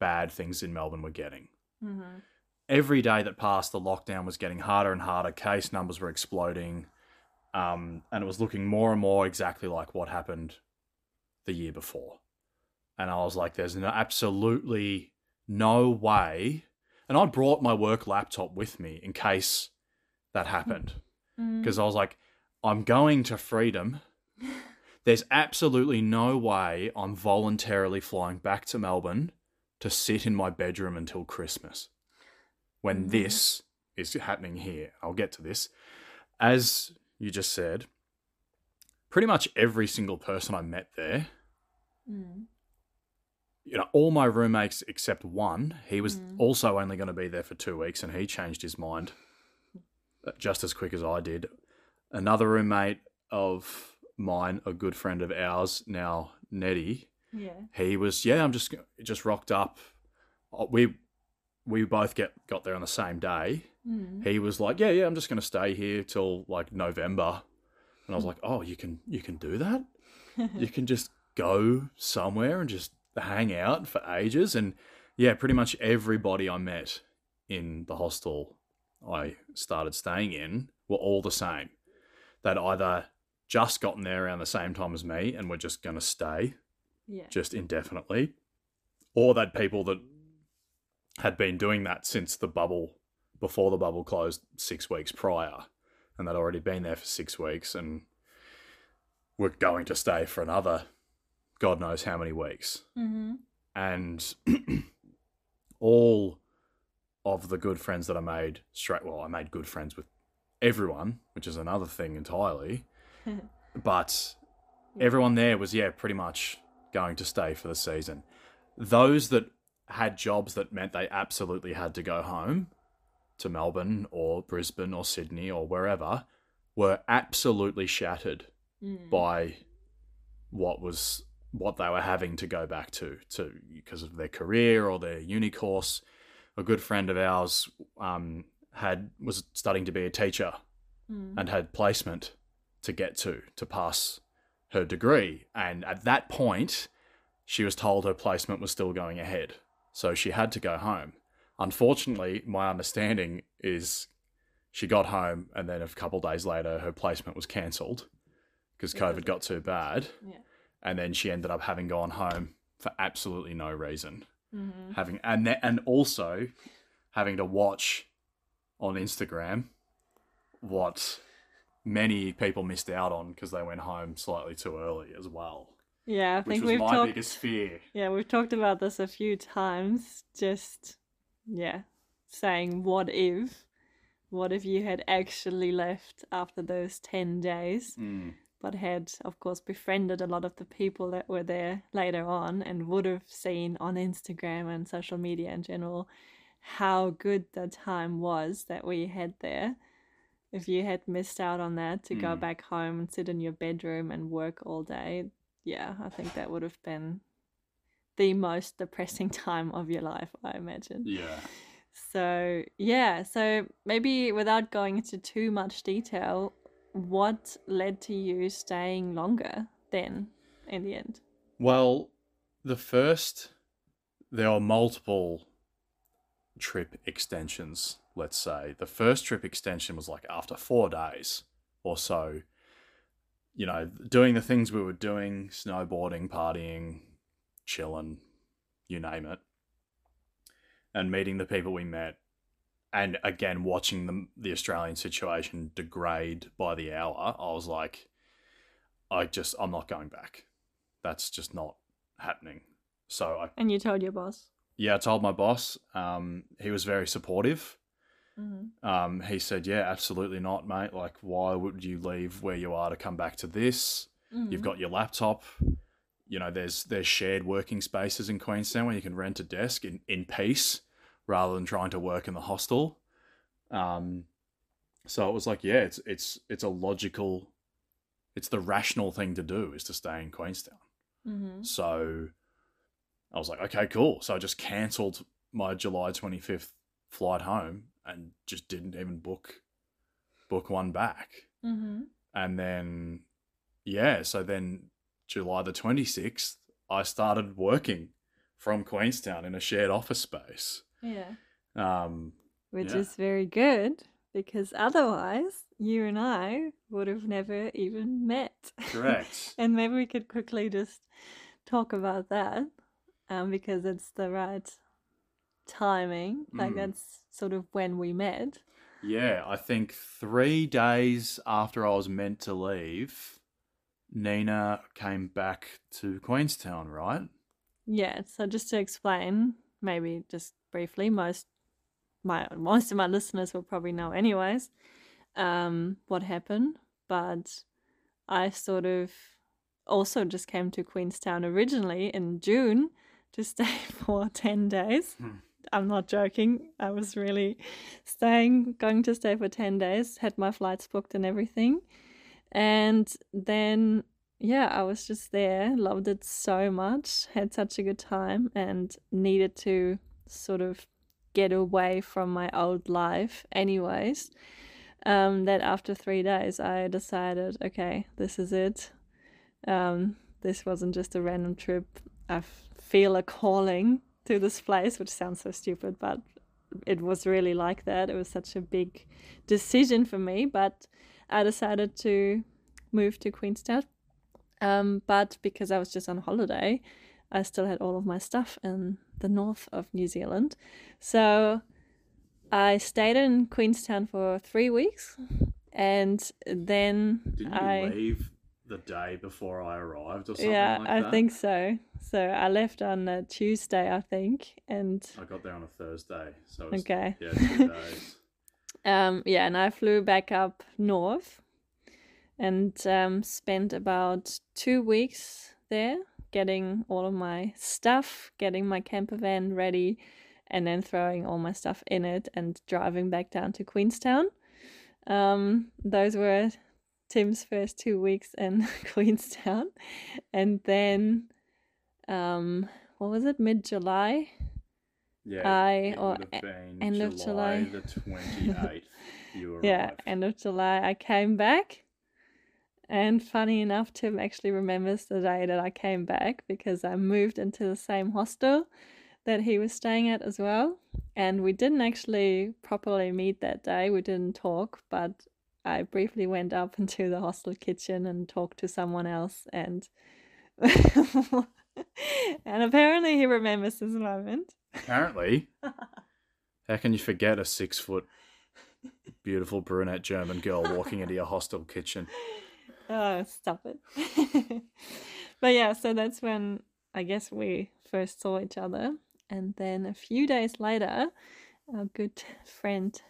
S1: bad things in Melbourne were getting.
S2: Mhm.
S1: Every day that passed, the lockdown was getting harder and harder. Case numbers were exploding. Um, and it was looking more and more exactly like what happened the year before. And I was like, there's no, absolutely no way. And I brought my work laptop with me in case that happened.
S2: Mhm.
S1: Because I was like, I'm going to freedom. There's absolutely no way I'm voluntarily flying back to Melbourne to sit in my bedroom until Christmas when
S2: Mhm.
S1: this is happening here. I'll get to this. As you just said, pretty much every single person I met there
S2: Mm.
S1: you know, all my roommates except one, he was
S2: Mm.
S1: also only going to be there for two weeks and he changed his mind just as quick as I did. Another roommate of mine, a good friend of ours now, Nettie,
S2: Yeah.
S1: he was, yeah, I'm just, just rocked up. Uh, We, we both get, got there on the same day.
S2: Mm.
S1: He was like, yeah, yeah, I'm just going to stay here till like November. And I was like, oh, you can, you can do that? you can just go somewhere and just hang out for ages. And yeah, pretty much everybody I met in the hostel I started staying in were all the same. They'd either just gotten there around the same time as me and were just going to stay
S2: yeah.
S1: just indefinitely, or they'd people that had been doing that since the bubble, before the bubble closed six weeks prior, and they'd already been there for six weeks and were going to stay for another God knows how many weeks.
S2: Mm-hmm.
S1: And all of the good friends that I made straight, well, I made good friends with everyone, which is another thing entirely. But everyone there was yeah pretty much going to stay for the season those that had jobs that meant they absolutely had to go home to melbourne or brisbane or sydney or wherever were absolutely shattered
S2: Mm.
S1: by what was what they were having to go back to to because of their career or their uni course a good friend of ours um, had was studying to be a teacher
S2: Mm.
S1: and had placement to get to to pass her degree. And at that point, she was told her placement was still going ahead. So she had to go home. Unfortunately, my understanding is she got home and then a couple days later her placement was cancelled because COVID got too bad.
S2: Yeah.
S1: And then she ended up having gone home for absolutely no reason
S2: Mm-hmm.
S1: having and and also having to watch on Instagram what many people missed out on because they went home slightly too early as well,
S2: Yeah, I think we've
S1: my
S2: talked.
S1: biggest fear.
S2: Yeah, we've talked about this a few times. Just yeah, saying what if, what if you had actually left after those ten days,
S1: Mm.
S2: but had of course befriended a lot of the people that were there later on, and would have seen on Instagram and social media in general how good the time was that we had there. If you had missed out on that to go
S1: Mm.
S2: back home and sit in your bedroom and work all day, yeah, I think that would have been the most depressing time of your life, I imagine.
S1: Yeah.
S2: So, yeah, so maybe without going into too much detail, what led to you staying longer then in the end?
S1: Well, the first, there are multiple trip extensions, let's say. The first trip extension was like after four days or so, you know, doing the things we were doing snowboarding, partying, chilling, you name it, and meeting the people we met. And again, watching the, the Australian situation degrade by the hour, I was like, I just, I'm not going back. That's just not happening. So I,
S2: And you told your boss.
S1: Yeah, I told my boss. Um, he was very supportive.
S2: Mm-hmm.
S1: Um, he said, "Yeah, absolutely not, mate. Like, why would you leave where you are to come back to this?
S2: Mm-hmm.
S1: You've got your laptop. You know, there's there's shared working spaces in Queenstown where you can rent a desk in in peace, rather than trying to work in the hostel. Um, so it was like, yeah, it's it's it's a logical, it's the rational thing to do is to stay in Queenstown.
S2: Mm-hmm.
S1: So I was like, okay, cool. So I just cancelled my July 25th flight home and just didn't even book book one back.
S2: Mm-hmm.
S1: And then yeah, so then July the 26th, I started working from Queenstown in a shared office space.
S2: Yeah.
S1: Um,
S2: Which
S1: Yeah.
S2: is very good because otherwise you and I would have never even met.
S1: correct.
S2: and maybe we could quickly just talk about that um, because it's the right timing. Like
S1: Mm.
S2: that's sort of when we met.
S1: yeah, I think three days after I was meant to leave, Nina came back to Queenstown, right?
S2: Yeah. So just to explain, maybe just briefly, most my most of my listeners will probably know anyways um, what happened, but I sort of also just came to Queenstown originally in June to stay for ten days.
S1: Hmm.
S2: I'm not joking. I was really staying, going to stay for 10 days, had my flights booked and everything. And then, yeah, I was just there, loved it so much, had such a good time, and needed to sort of get away from my old life, anyways. Um, that after three days, I decided, okay, this is it. Um, this wasn't just a random trip. I feel a calling to this place, which sounds so stupid, but it was really like that. It was such a big decision for me, but I decided to move to Queenstown. Um, but because I was just on holiday, I still had all of my stuff in the north of New Zealand. So I stayed in Queenstown for three weeks and then
S1: Didn't you
S2: I
S1: leave the day before I arrived or something
S2: yeah,
S1: like
S2: I
S1: that?
S2: think so. So I left on a Tuesday, I think, and
S1: I got there on a Thursday, so it was,
S2: okay,
S1: yeah, two days.
S2: um, yeah, and I flew back up north, and um, spent about two weeks there, getting all of my stuff, getting my camper van ready, and then throwing all my stuff in it and driving back down to Queenstown. Um, those were Tim's first two weeks in Queenstown, and then, um, what was it? Mid July.
S1: Yeah,
S2: I- or
S1: would have been
S2: end of
S1: July
S2: July.
S1: the twenty eighth. Arrived.
S2: Yeah, end of July, I came back. And funny enough, Tim actually remembers the day that I came back because I moved into the same hostel that he was staying at as well. And we didn't actually properly meet that day, we didn't talk, but I briefly went up into the hostel kitchen and talked to someone else. And, and apparently, he remembers this moment.
S1: Apparently, how can you forget a six foot, beautiful brunette German girl walking into your hostel kitchen?
S2: Oh, stop it. but yeah, so that's when I guess we first saw each other. And then a few days later, our good friend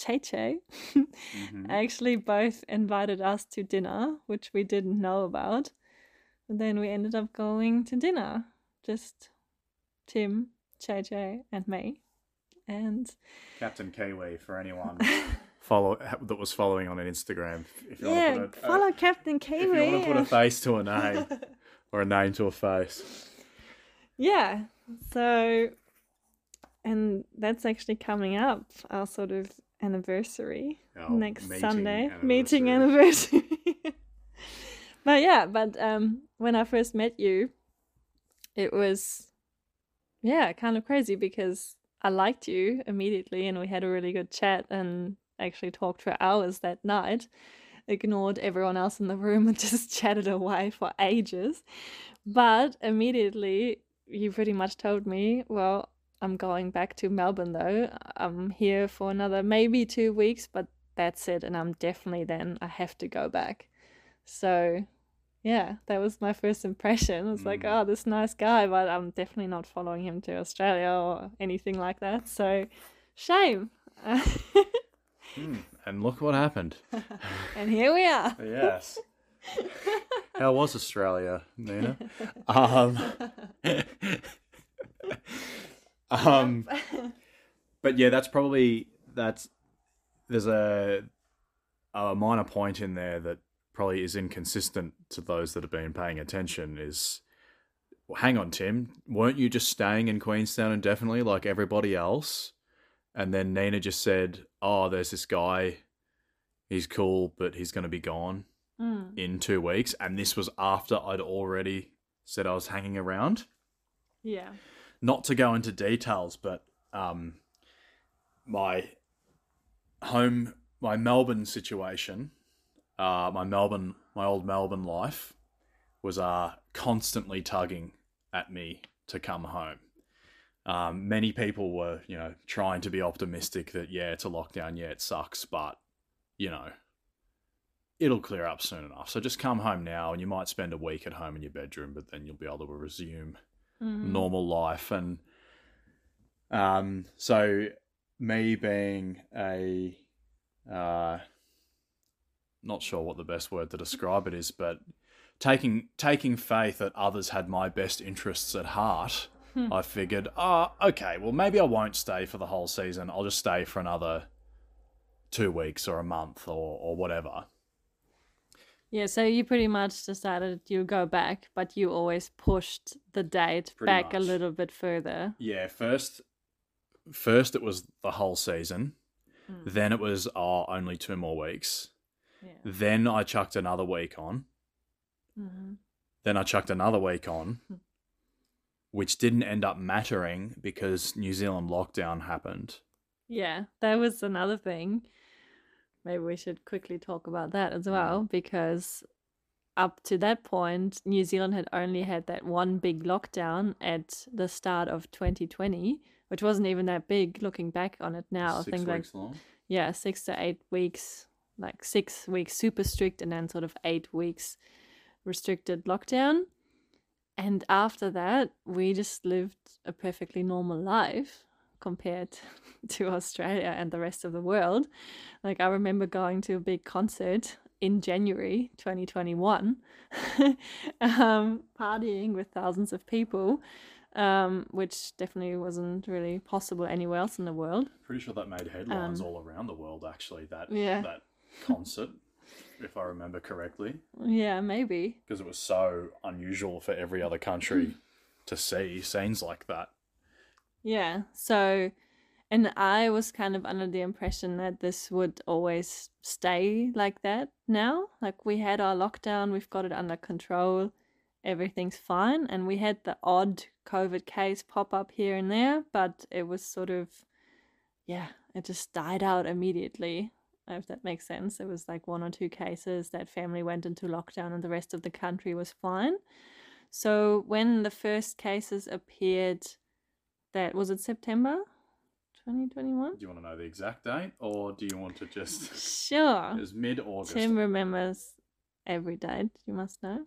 S2: Cheche
S1: Mhm.
S2: actually both invited us to dinner, which we didn't know about. And then we ended up going to dinner. Just Tim, Cheche, and me. And
S1: Captain Kiwi for anyone follow that was following on an Instagram. If you
S2: yeah,
S1: want to put a,
S2: follow Captain
S1: if you want to put a face to a name or a name to a face.
S2: Yeah. So, and that's actually coming up, our sort of anniversary
S1: Our
S2: next
S1: meeting
S2: Sunday, meeting anniversary. but yeah, but um, when I first met you, it was, yeah, kind of crazy because I liked you immediately and we had a really good chat and actually talked for hours that night. Ignored everyone else in the room and just chatted away for ages. But immediately, you pretty much told me, well, I'm going back to Melbourne though. I'm here for another maybe two weeks, but that's it. And I'm definitely then, I have to go back. So, yeah, that was my first impression. It was like,
S1: Mm.
S2: oh, this nice guy, but I'm definitely not following him to Australia or anything like that. So, shame.
S1: Hmm, And look what happened.
S2: and here we are.
S1: Yes. How was Australia, Nina? Um, um, but yeah, that's probably that's there's a a minor point in there that probably is inconsistent to those that have been paying attention is well, hang on tim weren't you just staying in queenstown indefinitely like everybody else and then nina just said oh there's this guy he's cool but he's going to be gone
S2: Mm.
S1: in two weeks and this was after i'd already said i was hanging around
S2: Yeah.
S1: Not to go into details, but um, my home, my Melbourne situation, uh, my Melbourne, my old Melbourne life, was uh, constantly tugging at me to come home. Um, many people were, you know, trying to be optimistic that yeah, it's a lockdown, yeah, it sucks, but you know, it'll clear up soon enough. So just come home now, and you might spend a week at home in your bedroom, but then you'll be able to resume
S2: Mhm.
S1: normal life and um so me being a uh not sure what the best word to describe it is but taking taking faith that others had my best interests at heart
S2: Hmm.
S1: i figured oh okay well maybe i won't stay for the whole season i'll just stay for another two weeks or a month or or whatever
S2: Yeah, so you pretty much decided you go back, but you always pushed the date
S1: Pretty
S2: back a little bit further.
S1: yeah first first it was the whole season
S2: Mm.
S1: then it was oh only two more weeks
S2: Yeah.
S1: Then I chucked another week on.
S2: hmm
S1: Then I chucked another week on,
S2: Hmm.
S1: which didn't end up mattering because New Zealand lockdown happened.
S2: Yeah, that was another thing. Maybe we should quickly talk about that as mm-hmm. well, because up to that point, New Zealand had only had that one big lockdown at the start of 2020, which wasn't even that big looking back on it now. I think like
S1: long.
S2: yeah, six to eight weeks, like six weeks super strict, and then sort of eight weeks restricted lockdown. And after that, we just lived a perfectly normal life compared to Australia and the rest of the world. Like, I remember going to a big concert in January 2021, um, partying with thousands of people, um, which definitely wasn't really possible anywhere else in the world.
S1: Pretty sure that made headlines
S2: Um,
S1: all around the world. Actually, that
S2: Yeah.
S1: that concert, if I remember correctly,
S2: Yeah, maybe.
S1: because it was so unusual for every other country to see scenes like that.
S2: Yeah. So, and I was kind of under the impression that this would always stay like that now. Like, we had our lockdown, we've got it under control, everything's fine. And we had the odd COVID case pop up here and there, but it was sort of, yeah, it just died out immediately. If that makes sense. It was like one or two cases that family went into lockdown and the rest of the country was fine. So, when the first cases appeared, that was it September 2021?
S1: Do you want to know the exact date, or do you want to just?
S2: Sure.
S1: It was mid August.
S2: Tim remembers every date, you must know.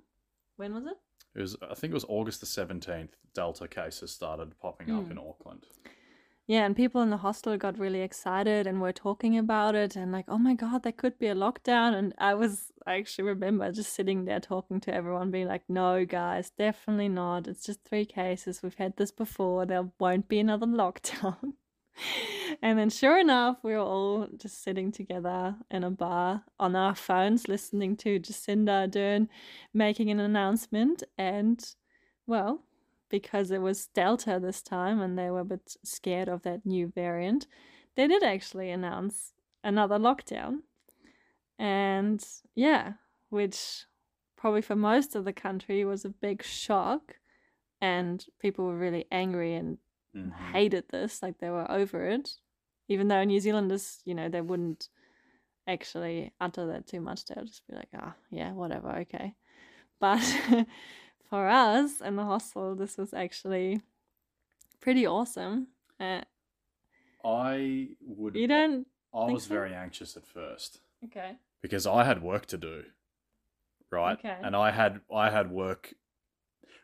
S2: When was it?
S1: It was. I think it was August the seventeenth. Delta cases started popping up
S2: Mm.
S1: in Auckland.
S2: Yeah, and people in the hostel got really excited and were talking about it and like, oh my god, there could be a lockdown. And I was, I actually remember just sitting there talking to everyone, being like, no, guys, definitely not. It's just three cases. We've had this before. There won't be another lockdown. and then, sure enough, we were all just sitting together in a bar on our phones, listening to Jacinda Ardern making an announcement. And, well, because it was Delta this time and they were a bit scared of that new variant, they did actually announce another lockdown. And yeah, which probably for most of the country was a big shock. And people were really angry and
S1: Mhm.
S2: hated this, like they were over it. Even though New Zealanders, you know, they wouldn't actually utter that too much. They'll just be like, ah, yeah, whatever, okay. But for us in the hostel, this was actually pretty awesome. Uh,
S1: I would.
S2: you don't.
S1: I was
S2: so?
S1: very anxious at first
S2: Okay.
S1: because I had work to do, right?
S2: Okay.
S1: And I had I had work.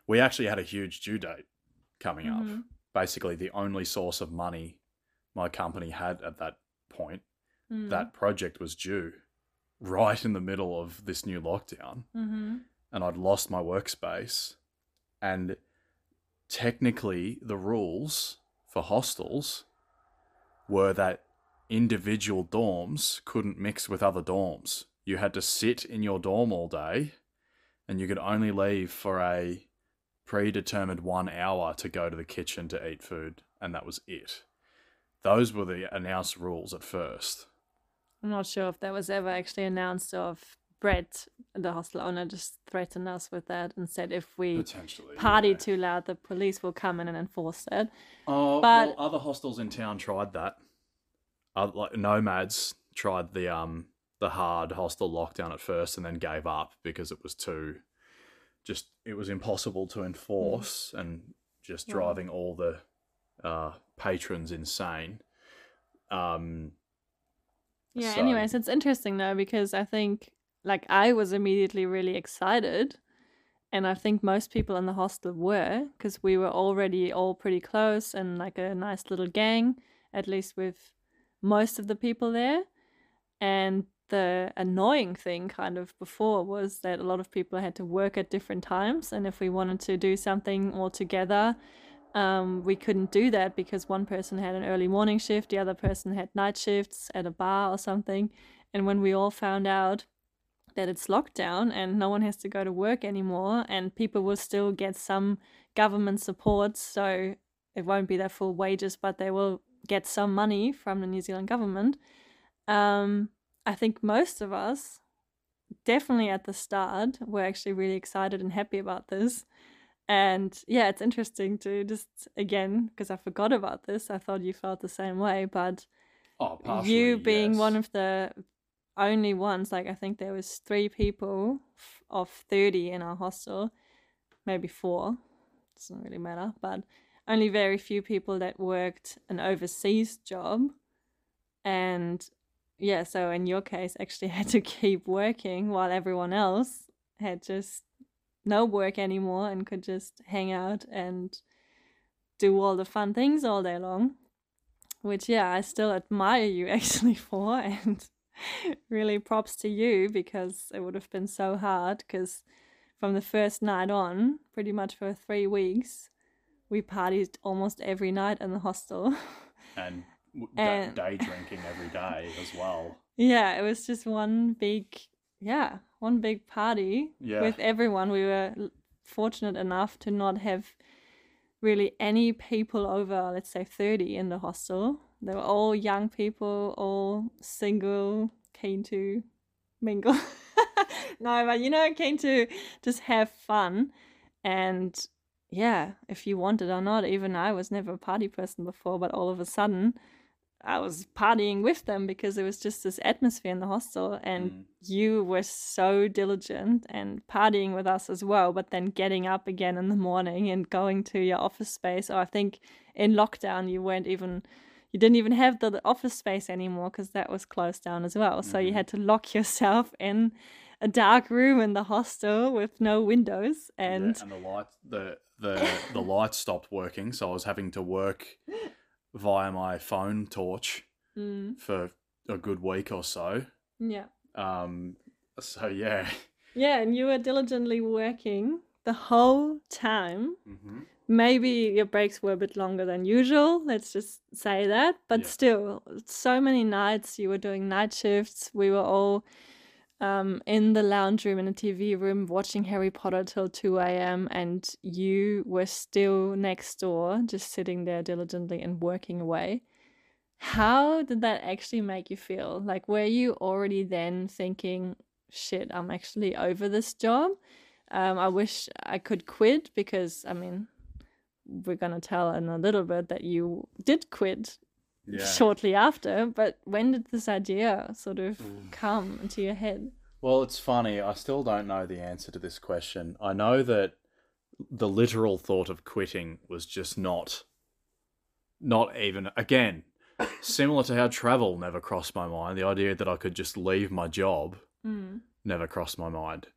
S1: We actually had a huge due date coming up.
S2: Mhm.
S1: Basically, the only source of money my company had at that point.
S2: Mm.
S1: That project was due right in the middle of this new lockdown,
S2: Mm-hmm.
S1: And I'd lost my workspace. And technically, the rules for hostels were that individual dorms couldn't mix with other dorms. You had to sit in your dorm all day and you could only leave for a predetermined one hour to go to the kitchen to eat food, and that was it. Those were the announced rules at first.
S2: I'm not sure if that was ever actually announced of Brett, the hostel owner, just threatened us with that and said if we party
S1: yeah.
S2: too loud, the police will come in and enforce it.
S1: Oh,
S2: But-
S1: well, other hostels in town tried that. Uh, like Nomads tried the um the hard hostel lockdown at first, and then gave up because it was too just it was impossible to enforce and just
S2: Wow.
S1: driving all the uh, patrons insane. Um,
S2: Yeah,
S1: So-
S2: anyways, it's interesting though because I think like I was immediately really excited and I think most people in the hostel were because we were already all pretty close and like a nice little gang, at least with most of the people there. And the annoying thing kind of before was that a lot of people had to work at different times and if we wanted to do something all together um, we couldn't do that because one person had an early morning shift, the other person had night shifts at a bar or something. And when we all found out that it's lockdown and no one has to go to work anymore, and people will still get some government support, so it won't be their full wages, but they will get some money from the New Zealand government. Um, I think most of us, definitely at the start, were actually really excited and happy about this. And yeah, it's interesting to just again because I forgot about this. I thought you felt the same way, but
S1: oh,
S2: you being one of the only ones, like I think there was three people f- of thirty in our hostel, maybe four. Doesn't really matter, but only very few people that worked an overseas job, and yeah, so in your case, actually had to keep working while everyone else had just no work anymore and could just hang out and do all the fun things all day long. Which, yeah, I still admire you actually for, and really props to you because it would have been so hard. Because from the first night on, pretty much for three weeks, we partied almost every night in the hostel.
S1: and
S2: And-
S1: day drinking every day as well.
S2: yeah, it was just one big, yeah, one big party
S1: Yeah.
S2: with everyone. We were fortunate enough to not have really any people over, let's say, 30 in the hostel. They were all young people, all single, keen to mingle. no, but you know, keen to just have fun. And yeah, if you wanted or not, even I was never a party person before, but all of a sudden, I was partying with them because there was just this atmosphere in the hostel, and
S1: Mm.
S2: you were so diligent and partying with us as well. But then getting up again in the morning and going to your office space, or I think in lockdown you weren't even, you didn't even have the, the office space anymore because that was closed down as well. So you
S1: Mhm.
S2: had to lock yourself in a dark room in the hostel with no windows,
S1: Yeah,
S2: and
S1: and the light the the the lights stopped working, so I was having to work via my phone torch
S2: Mm,
S1: for a good week or so.
S2: yeah.
S1: Um, so yeah.
S2: Yeah, and you were diligently working the whole time.
S1: hmm
S2: Maybe your breaks were a bit longer than usual, let's just say that. But
S1: Yeah.
S2: still, so many nights you were doing night shifts. We were all um, in the lounge room in the TV room watching Harry Potter till 2 a.m. And you were still next door, just sitting there diligently and working away. How did that actually make you feel? Like, were you already then thinking, shit, I'm actually over this job? Um, I wish I could quit because, I mean, we're going to tell in a little bit that you did quit
S1: Yeah.
S2: shortly after. But when did this idea sort of
S1: Mm.
S2: come into your head?
S1: Well, it's funny. I still don't know the answer to this question. I know that the literal thought of quitting was just not, not even again, similar to how travel never crossed my mind. The idea that I could just leave my job
S2: Mm.
S1: never crossed my mind.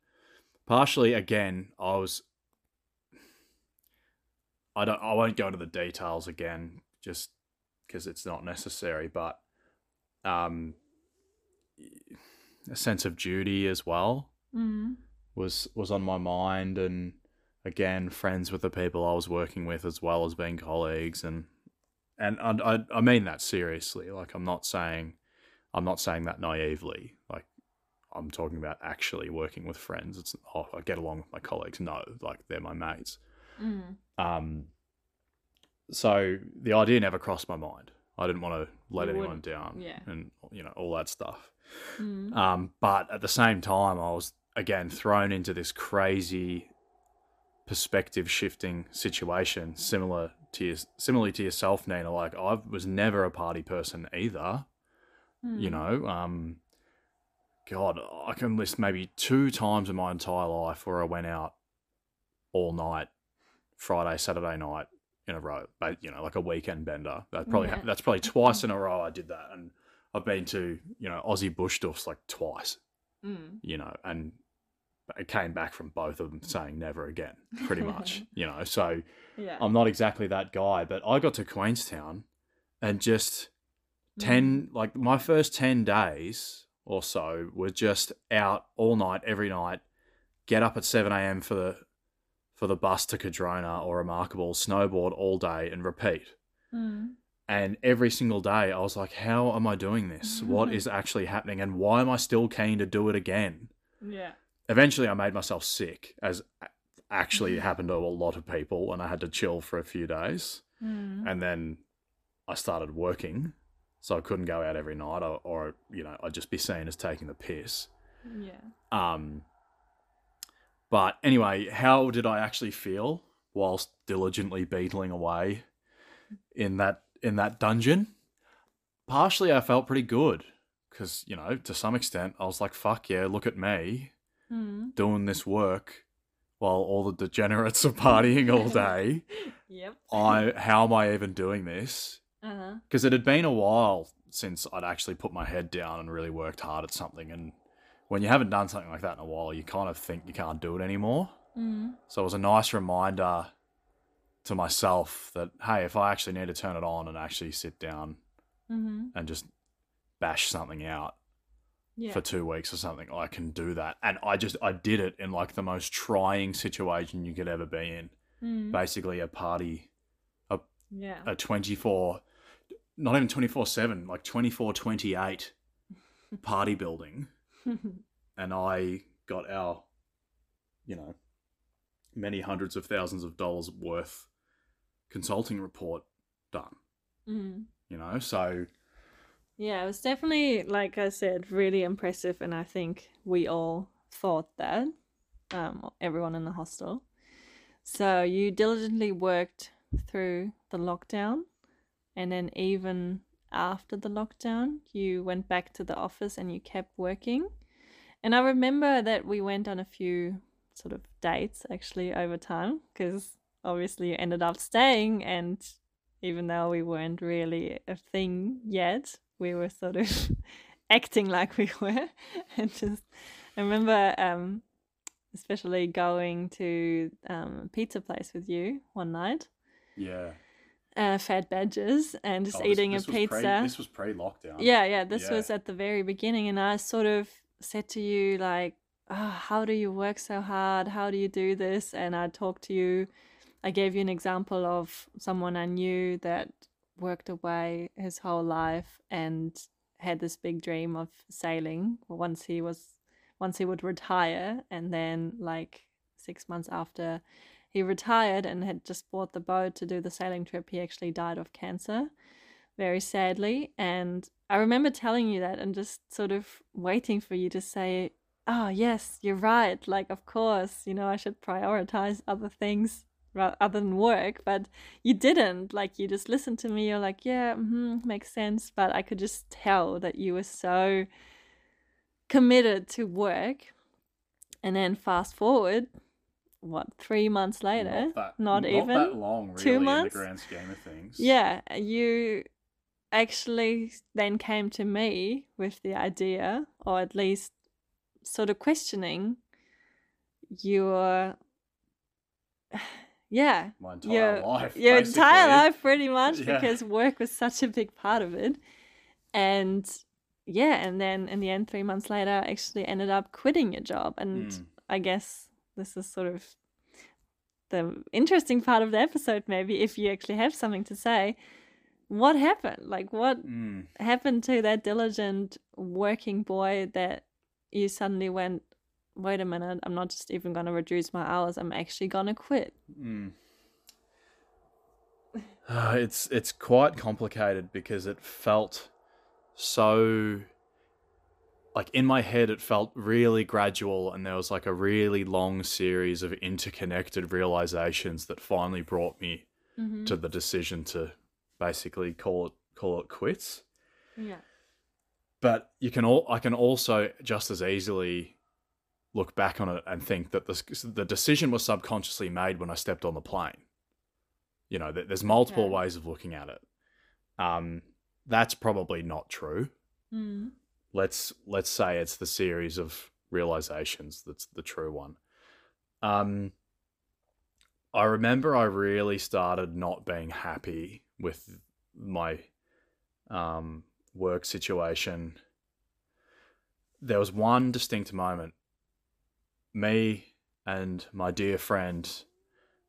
S1: Partially, again, I was. I don't. I won't go into the details again, just because it's not necessary. But, um, a sense of duty as well
S2: Mm.
S1: was was on my mind, and again, friends with the people I was working with, as well as being colleagues, and and I, I I mean that seriously. Like I'm not saying I'm not saying that naively. Like I'm talking about actually working with friends. It's oh I get along with my colleagues. No, like they're my mates.
S2: Mm.
S1: Um, so the idea never crossed my mind. I didn't want to let
S2: You
S1: anyone
S2: wouldn't-
S1: down,
S2: yeah.
S1: and you know all that stuff.
S2: Mm.
S1: Um, but at the same time, I was again thrown into this crazy perspective shifting situation, similar to your, similarly to yourself, Nina. Like I was never a party person either. You
S2: Mm.
S1: know, um, God, I can list maybe two times in my entire life where I went out all night, Friday, Saturday night in a row. But you know, like a weekend bender. That probably
S2: Yeah.
S1: that's probably twice in a row I did that, and I've been to you know Aussie bush stuffs like twice.
S2: Mm.
S1: You know, and it came back from both of them saying never again, pretty much. you know, so
S2: Yeah.
S1: I'm not exactly that guy, but I got to Queenstown and just 10 like my first 10 days or so were just out all night every night get up at 7 a.m for the for the bus to Cardrona or Remarkable snowboard all day and repeat
S2: Mm.
S1: and every single day I was like how am I doing this what is actually happening and why am I still keen to do it again
S2: Yeah.
S1: eventually I made myself sick as actually happened to a lot of people and I had to chill for a few days
S2: Mm.
S1: and then I started working, so I couldn't go out every night, or, or you know, I'd just be seen as taking the piss.
S2: Yeah.
S1: Um, but anyway, how did I actually feel whilst diligently beetling away in that in that dungeon? Partially, I felt pretty good because you know, to some extent, I was like, "Fuck yeah, look at me
S2: Mm.
S1: doing this work." While all the degenerates are partying all day,
S2: Yep.
S1: I how am I even doing this? Because it had been a while since I'd actually put my head down and really worked hard at something. And when you haven't done something like that in a while, you kind of think you can't do it anymore.
S2: Mm.
S1: So it was a nice reminder to myself that, hey, if I actually need to turn it on and actually sit down
S2: Mm-hmm.
S1: and just bash something out
S2: Yeah.
S1: for two weeks or something, I can do that. And I just, I did it in like the most trying situation you could ever be in.
S2: Mm.
S1: Basically, a party a
S2: Yeah.
S1: a 24 not even 24 7 like 24 28 party building and i got our you know many hundreds of thousands of dollars worth consulting report done
S2: mm.
S1: you know so
S2: Yeah, it was definitely, like I said, really impressive, and I think we all thought that, um, everyone in the hostel. So you diligently worked through the lockdown, and then even after the lockdown, you went back to the office and you kept working. And I remember that we went on a few sort of dates actually over time, because obviously you ended up staying, and even though we weren't really a thing yet, we were sort of acting like we were. And just i remember um especially going to um, a pizza place with you one night.
S1: Yeah
S2: uh, Fat Badgers and just
S1: Oh,
S2: eating
S1: this
S2: a
S1: was pre-
S2: pizza.
S1: this was pre-lockdown.
S2: Yeah yeah this
S1: Yeah.
S2: was at the very beginning and i sort of said to you like oh, how do you work so hard? How do you do this? And i talked to you. I gave you an example of someone i knew that worked away his whole life and had this big dream of sailing once he was once he would retire. And then like six months after he retired and had just bought the boat to do the sailing trip he actually died of cancer very sadly. And I remember telling you that and just sort of waiting for you to say, Oh, yes, you're right. Like, of course, you know, I should prioritize other things other than work. But you didn't. Like, you just listened to me. You're like, Yeah, mm makes sense. But I could just tell that you were so committed to work. And then fast forward, what, three months later?
S1: not, that,
S2: not even
S1: that long really
S2: two
S1: in
S2: months?
S1: the grand scheme of things
S2: Yeah, you actually then came to me with the idea, or at least sort of questioning your, yeah,
S1: my entire
S2: your
S1: life
S2: your entire life pretty much
S1: Yeah.
S2: because work was such a big part of it, and yeah, and then in the end, three months later, I actually ended up quitting your job, and
S1: Mm.
S2: I guess this is sort of the interesting part of the episode, maybe if you actually have something to say. what happened? Like, what
S1: Mm.
S2: happened to that diligent working boy that you suddenly went, wait a minute, I'm not just even going to reduce my hours, I'm actually going to quit?
S1: Mm. Uh, it's it's quite complicated because it felt so like in my head it felt really gradual and there was like a really long series of interconnected realizations that finally brought me
S2: Mm-hmm.
S1: to the decision to basically call it call it quits
S2: Yeah.
S1: but you can all I can also just as easily look back on it and think that the the decision was subconsciously made when I stepped on the plane. You know, there's multiple ways of looking at it. Um, that's probably not true.
S2: Mm.
S1: Let's let's say it's the series of realizations that's the true one. Um, I remember I really started not being happy with my um, work situation. There was one distinct moment. Me and my dear friend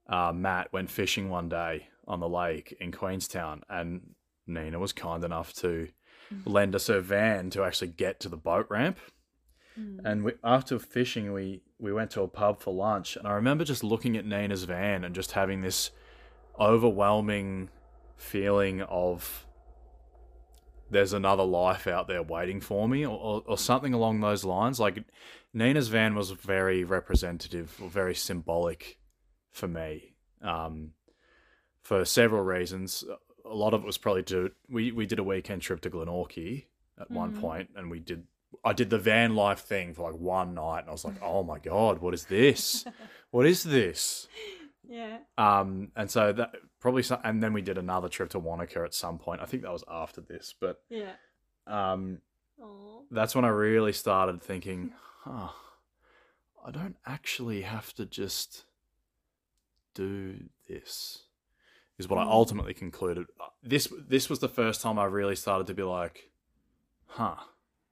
S1: uh, Matt went fishing one day on the lake in Queenstown, and Nina was kind enough to lend us her van to actually get to the boat ramp.
S2: Mm.
S1: And we, after fishing, we we went to a pub for lunch, and I remember just looking at Nina's van and just having this overwhelming feeling of there's another life out there waiting for me, or, or, or something along those lines. Like Nina's van was very representative, or very symbolic for me, um, for several reasons. A lot of it was probably to we we did a weekend trip to Glenorchy at one
S2: Mhm.
S1: point, and we did I did the van life thing for like one night, and I was like, oh my god, what is this? what is this?
S2: yeah.
S1: Um, and so that probably, some, and then we did another trip to Wanaka at some point. I think that was after this, but
S2: Yeah.
S1: um,
S2: Oh.
S1: that's when I really started thinking, huh, I don't actually have to just do this. Is what I
S2: Mm.
S1: ultimately concluded. This this was the first time I really started to be like, huh,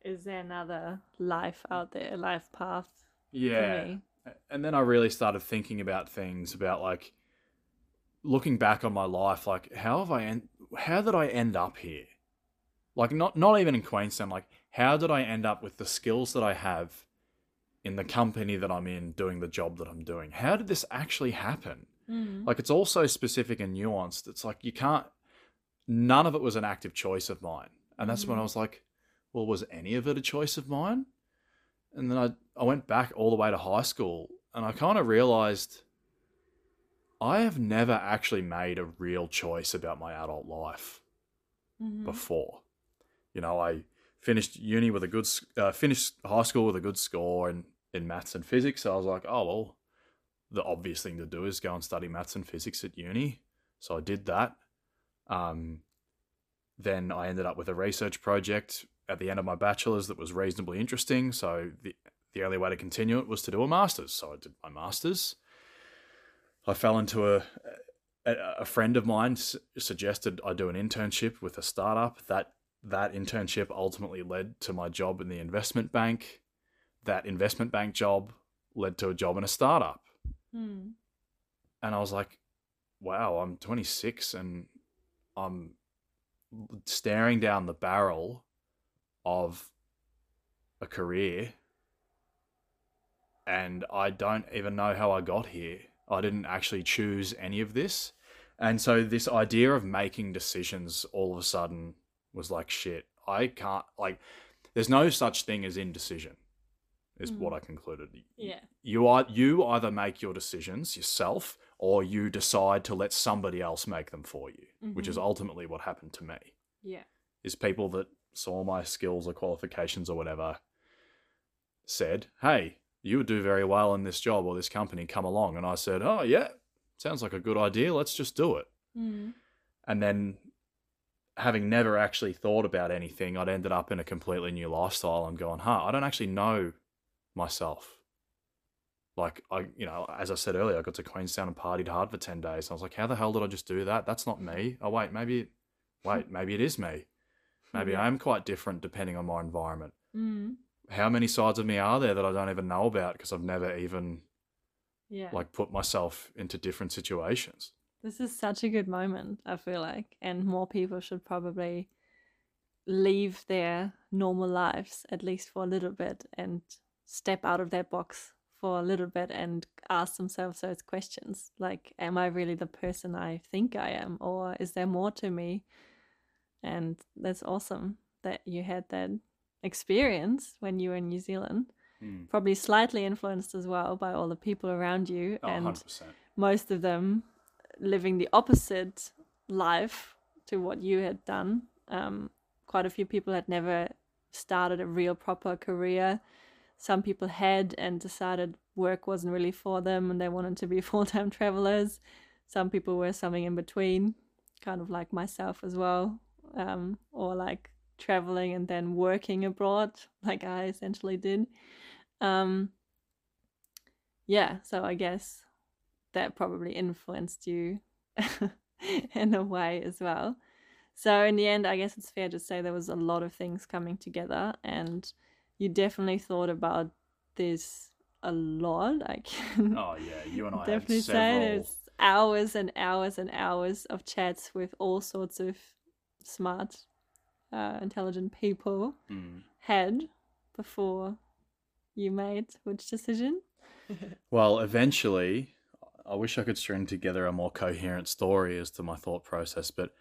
S2: Is there another life out there, a life path
S1: yeah.
S2: for me?
S1: and then I really started thinking about things about like looking back on my life, like how have I en- how did I end up here? Like not not even in Queenstown, like how did I end up with the skills that I have in the company that I'm in doing the job that I'm doing? How did this actually happen?
S2: Mm.
S1: Like it's all so specific and nuanced. It's like you can't none of it was an active choice of mine. And that's when I
S2: Mhm.
S1: was like, well, was any of it a choice of mine? And then I I went back all the way to high school and I kind of realized I have never actually made a real choice about my adult life
S2: Mhm.
S1: before. You know, I finished uni with a good, uh, finished high school with a good score in, in maths and physics. So I was like, oh, well, the obvious thing to do is go and study maths and physics at uni. So I did that. Um, then I ended up with a research project at the end of my bachelor's that was reasonably interesting. So the, the only way to continue it was to do a master's. So I did my master's. I fell into a, a, a friend of mine s- suggested I do an internship with a startup. That that internship ultimately led to my job in the investment bank. That investment bank job led to a job in a startup.
S2: Mm.
S1: And I was like, wow, I'm 26 and I'm staring down the barrel of a career and I don't even know how I got here. I didn't actually choose any of this. And so this idea of making decisions all of a sudden was like shit. I can't like there's no such thing as indecision. Is
S2: Mm.
S1: what I concluded.
S2: Yeah.
S1: You are you either make your decisions yourself or you decide to let somebody else make them for you, which is
S2: Mhm.
S1: ultimately what happened to me
S2: Yeah.
S1: is people that saw my skills or qualifications or whatever said, Hey, you would do very well in this job or this company, come along. And I said, Oh, yeah, sounds like a good idea. Let's just do it.
S2: Mm.
S1: And then, having never actually thought about anything, I'd ended up in a completely new lifestyle and going, Huh, I don't actually know myself. Like, I, you know, as I said earlier, I got to Queenstown and partied hard for 10 days. And I was like, How the hell did I just do that? That's not me. Oh, wait, maybe, wait, maybe it is me. Maybe. I am quite different depending on my environment.
S2: Mm.
S1: How many sides of me are there that I don't even know about because I've never even
S2: Yeah.
S1: like put myself into different situations?
S2: This is such a good moment, I feel like, and more people should probably leave their normal lives at least for a little bit and step out of their box for a little bit and ask themselves those questions like am i really the person i think i am or is there more to me and that's awesome that you had that experience when you were in new zealand
S1: Mm.
S2: probably slightly influenced as well by all the people around you
S1: Oh,
S2: and
S1: 100%.
S2: most of them living the opposite life to what you had done. Um, quite a few people had never started a real proper career. Some people had and decided work wasn't really for them and they wanted to be full time travelers. Some people were something in between, kind of like myself as well, um, or like traveling and then working abroad, like I essentially did. Um, yeah, so I guess that probably influenced you in a way as well. So in the end, I guess it's fair to say there was a lot of things coming together, and you definitely thought about this a lot. I can
S1: Oh, yeah. You and I
S2: definitely
S1: had
S2: say
S1: several.
S2: there's hours and hours and hours of chats with all sorts of smart, uh, intelligent people
S1: Mm.
S2: had before you made which decision.
S1: Well, eventually, I wish I could string together a more coherent story as to my thought process, but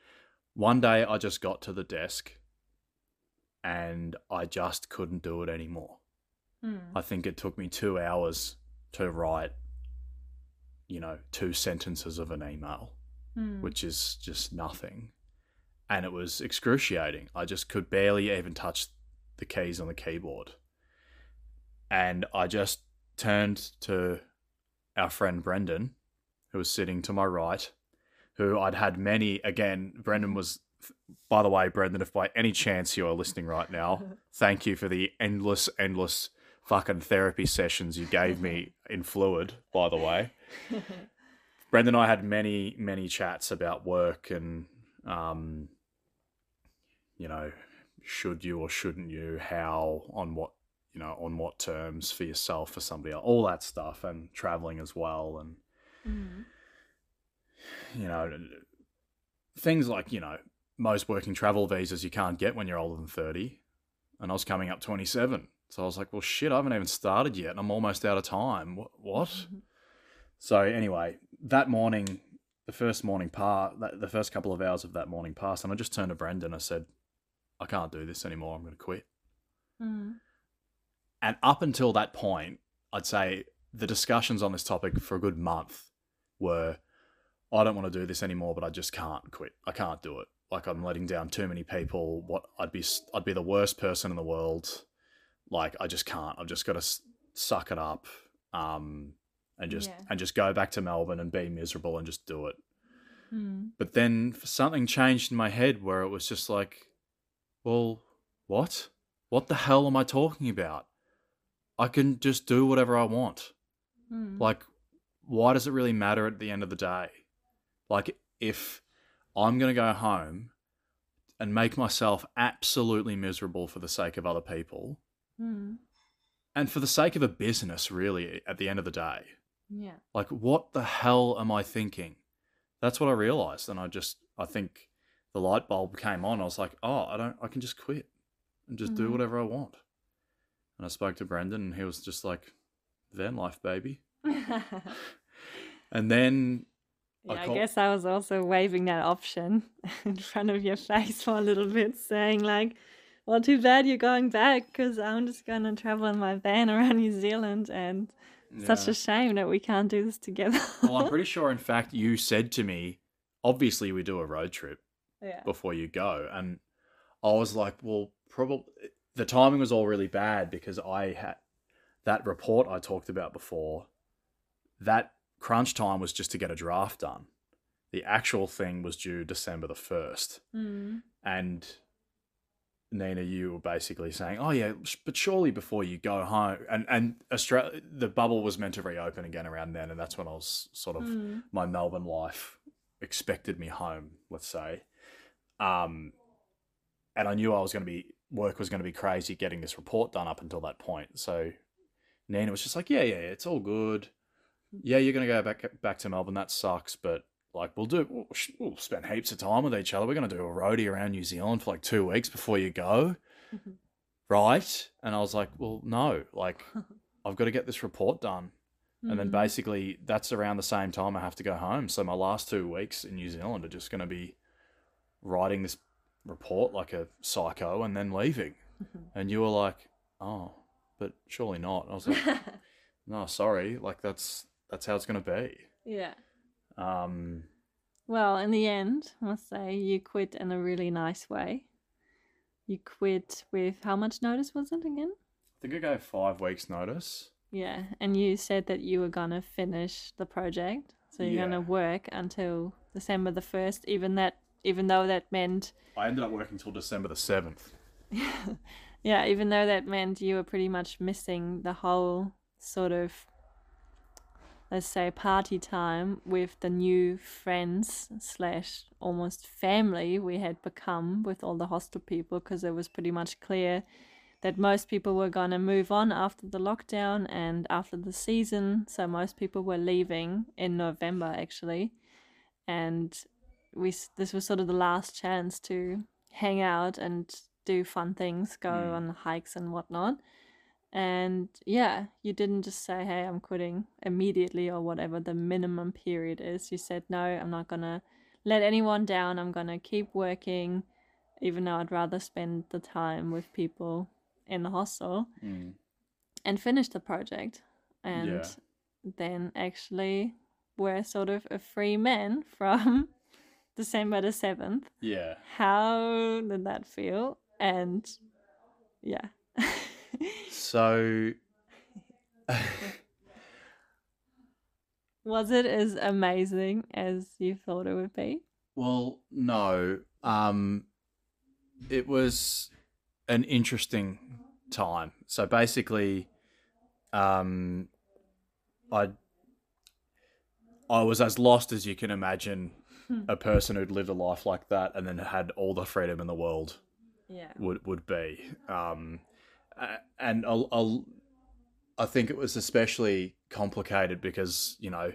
S1: one day I just got to the desk and I just couldn't do it anymore.
S2: Hmm.
S1: I think it took me two hours to write, you know, two sentences of an email,
S2: Hmm.
S1: which is just nothing. And it was excruciating. I just could barely even touch the keys on the keyboard. And I just turned to our friend Brendan, who was sitting to my right, who I'd had many, again, Brendan was, by the way, Brendan, if by any chance you are listening right now, thank you for the endless, endless fucking therapy sessions you gave me in Fluid, by the way. Brendan and I had many, many chats about work and, um, you know, should you or shouldn't you, how, on what, you know, on what terms for yourself, for somebody else, all that stuff, and traveling as well. And,
S2: Hmm.
S1: you know, things like, you know, most working travel visas you can't get when you're older than 30. And I was coming up 27. So I was like, well, shit, I haven't even started yet and I'm almost out of time. What? what? So anyway, that morning, the first morning part, the first couple of hours of that morning passed, and I just turned to Brendan. I said, "I can't do this anymore. I'm going to quit."
S2: Hmm.
S1: And up until that point, I'd say the discussions on this topic for a good month were, "I don't want to do this anymore, but I just can't quit. I can't do it. Like I'm letting down too many people. What I'd be, I'd be the worst person in the world. Like I just can't. I've just got to suck it up." Um, and just
S2: Yeah.
S1: and just go back to Melbourne and be miserable and just do it.
S2: Hmm.
S1: But then something changed in my head where it was just like, well, what? What the hell am I talking about? I can just do whatever I want.
S2: Hmm.
S1: Like, why does it really matter at the end of the day? Like, if I'm going to go home and make myself absolutely miserable for the sake of other people
S2: Hmm.
S1: and for the sake of a business, really, at the end of the day,
S2: Yeah.
S1: like what the hell am i thinking that's what i realized and i just i think the light bulb came on i was like oh i don't i can just quit and just do
S2: Mhm.
S1: whatever i want and i spoke to brendan and he was just like van life baby and then
S2: Yeah, I guess I was also waving that option in front of your face for a little bit, saying like, "Well, too bad you're going back, because I'm just gonna travel in my van around New Zealand, and such a shame that we can't do this together."
S1: well i'm pretty sure in fact you said to me obviously we do a road trip
S2: yeah.
S1: before you go. And I was like, well, probably the timing was all really bad because I had that report I talked about before. That crunch time was just to get a draft done. The actual thing was due December the 1st.
S2: Mm.
S1: And Nina, you were basically saying, "Oh yeah, but surely before you go home." And and Australia, the bubble was meant to reopen again around then, and that's when I was sort of
S2: Mm.
S1: my Melbourne life expected me home, let's say. Um, and I knew I was going to be work was going to be crazy getting this report done up until that point. So Nina was just like, "Yeah, yeah, it's all good. Yeah, you're going to go back back to Melbourne. That sucks, but like we'll do we'll, we'll spend heaps of time with each other. We're going to do a roadie around New Zealand for like two weeks before you go,
S2: Mhm.
S1: right?" And I was like, "Well, no, like I've got to get this report done." And then
S2: Mm.
S1: basically that's around the same time I have to go home. So my last two weeks in New Zealand are just going to be writing this report like a psycho and then leaving.
S2: Mhm.
S1: And you were like, "Oh, but surely not." I was like, "No, sorry. Like that's that's how it's going to be."
S2: yeah.
S1: Um,
S2: Well, in the end, I must say you quit in a really nice way. You quit with how much notice was it again?
S1: I think I gave five weeks notice.
S2: Yeah, and you said that you were gonna finish the project, so you're
S1: Yeah.
S2: gonna work until December the first, even that, even though that meant,
S1: I ended up working till December the seventh.
S2: yeah, even though that meant you were pretty much missing the whole sort of, let's say, party time with the new friends slash almost family we had become with all the hostel people, because it was pretty much clear that most people were going to move on after the lockdown and after the season. So most people were leaving in November actually. And we this was sort of the last chance to hang out and do fun things, go
S1: Mm.
S2: on hikes and whatnot. And yeah, you didn't just say, hey, I'm quitting immediately or whatever the minimum period is. You said, no, I'm not going to let anyone down. I'm going to keep working, even though I'd rather spend the time with people in the hostel
S1: Mm.
S2: and finish the project. And
S1: Yeah.
S2: then actually, we're sort of a free man from December the 7th.
S1: Yeah.
S2: How did that feel? And yeah.
S1: So
S2: Was it as amazing as you thought it would be?
S1: Well, no. Um, it was an interesting time. So basically, um, I I was as lost as you can imagine. A person who'd lived a life like that and then had all the freedom in the world
S2: Yeah.
S1: would would be. Um, and I'll, I'll, I think it was especially complicated because you know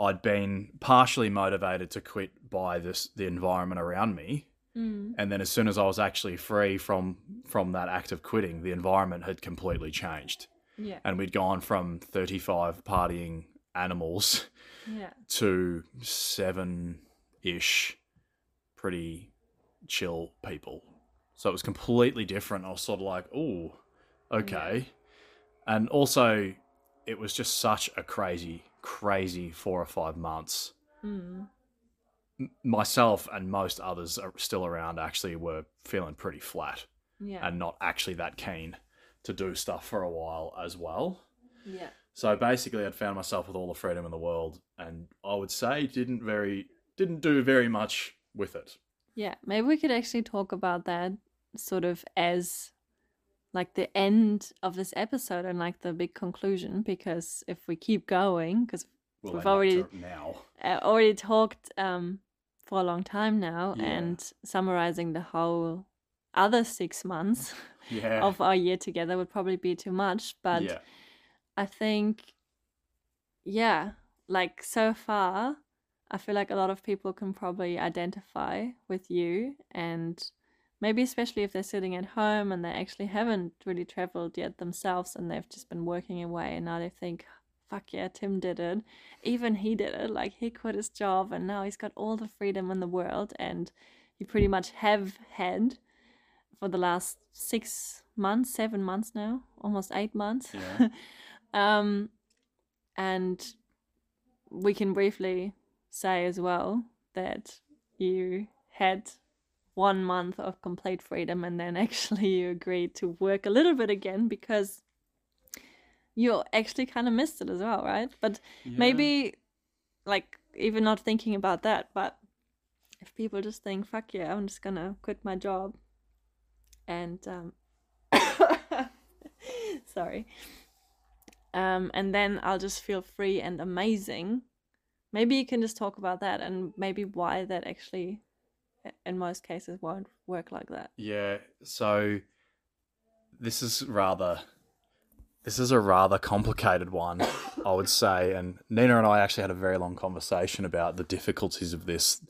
S1: I'd been partially motivated to quit by this the environment around me,
S2: Mm.
S1: and then as soon as I was actually free from from that act of quitting, the environment had completely changed,
S2: Yeah.
S1: and we'd gone from thirty five partying animals
S2: Yeah.
S1: to seven ish pretty chill people. So it was completely different. I was sort of like, oh, okay. And also, it was just such a crazy, crazy four or five months.
S2: Mm.
S1: Myself and most others are still around actually were feeling pretty flat
S2: Yeah.
S1: and not actually that keen to do stuff for a while as well.
S2: yeah.
S1: So basically, I'd found myself with all the freedom in the world, and I would say didn't very didn't do very much with it.
S2: Yeah, maybe we could actually talk about that sort of as like the end of this episode and like the big conclusion because if we keep going because
S1: We'll
S2: We've already-
S1: now.
S2: I already talked um for a long time now
S1: Yeah.
S2: and summarizing the whole other 6 months
S1: Yeah.
S2: of our year together would probably be too much but
S1: yeah.
S2: I think, yeah, like so far, I feel like a lot of people can probably identify with you, and maybe especially if they're sitting at home and they actually haven't really traveled yet themselves and they've just been working away, and now they think, fuck yeah, Tim did it. Even he did it. Like he quit his job and now he's got all the freedom in the world, and you pretty much have had for the last six months, seven months now, almost eight months.
S1: Yeah.
S2: Um, and we can briefly say as well that you had one month of complete freedom and then actually you agreed to work a little bit again because you actually kind of missed it as well, right? But maybe, like, even not thinking about that, but if people just think, fuck yeah, I'm just gonna quit my job and, um, sorry. Um, and then I'll just feel free and amazing. Maybe you can just talk about that and maybe why that actually, in most cases, won't work like that.
S1: Yeah. So this is rather this is a rather complicated one, I would say. And Nina and I actually had a very long conversation about the difficulties of this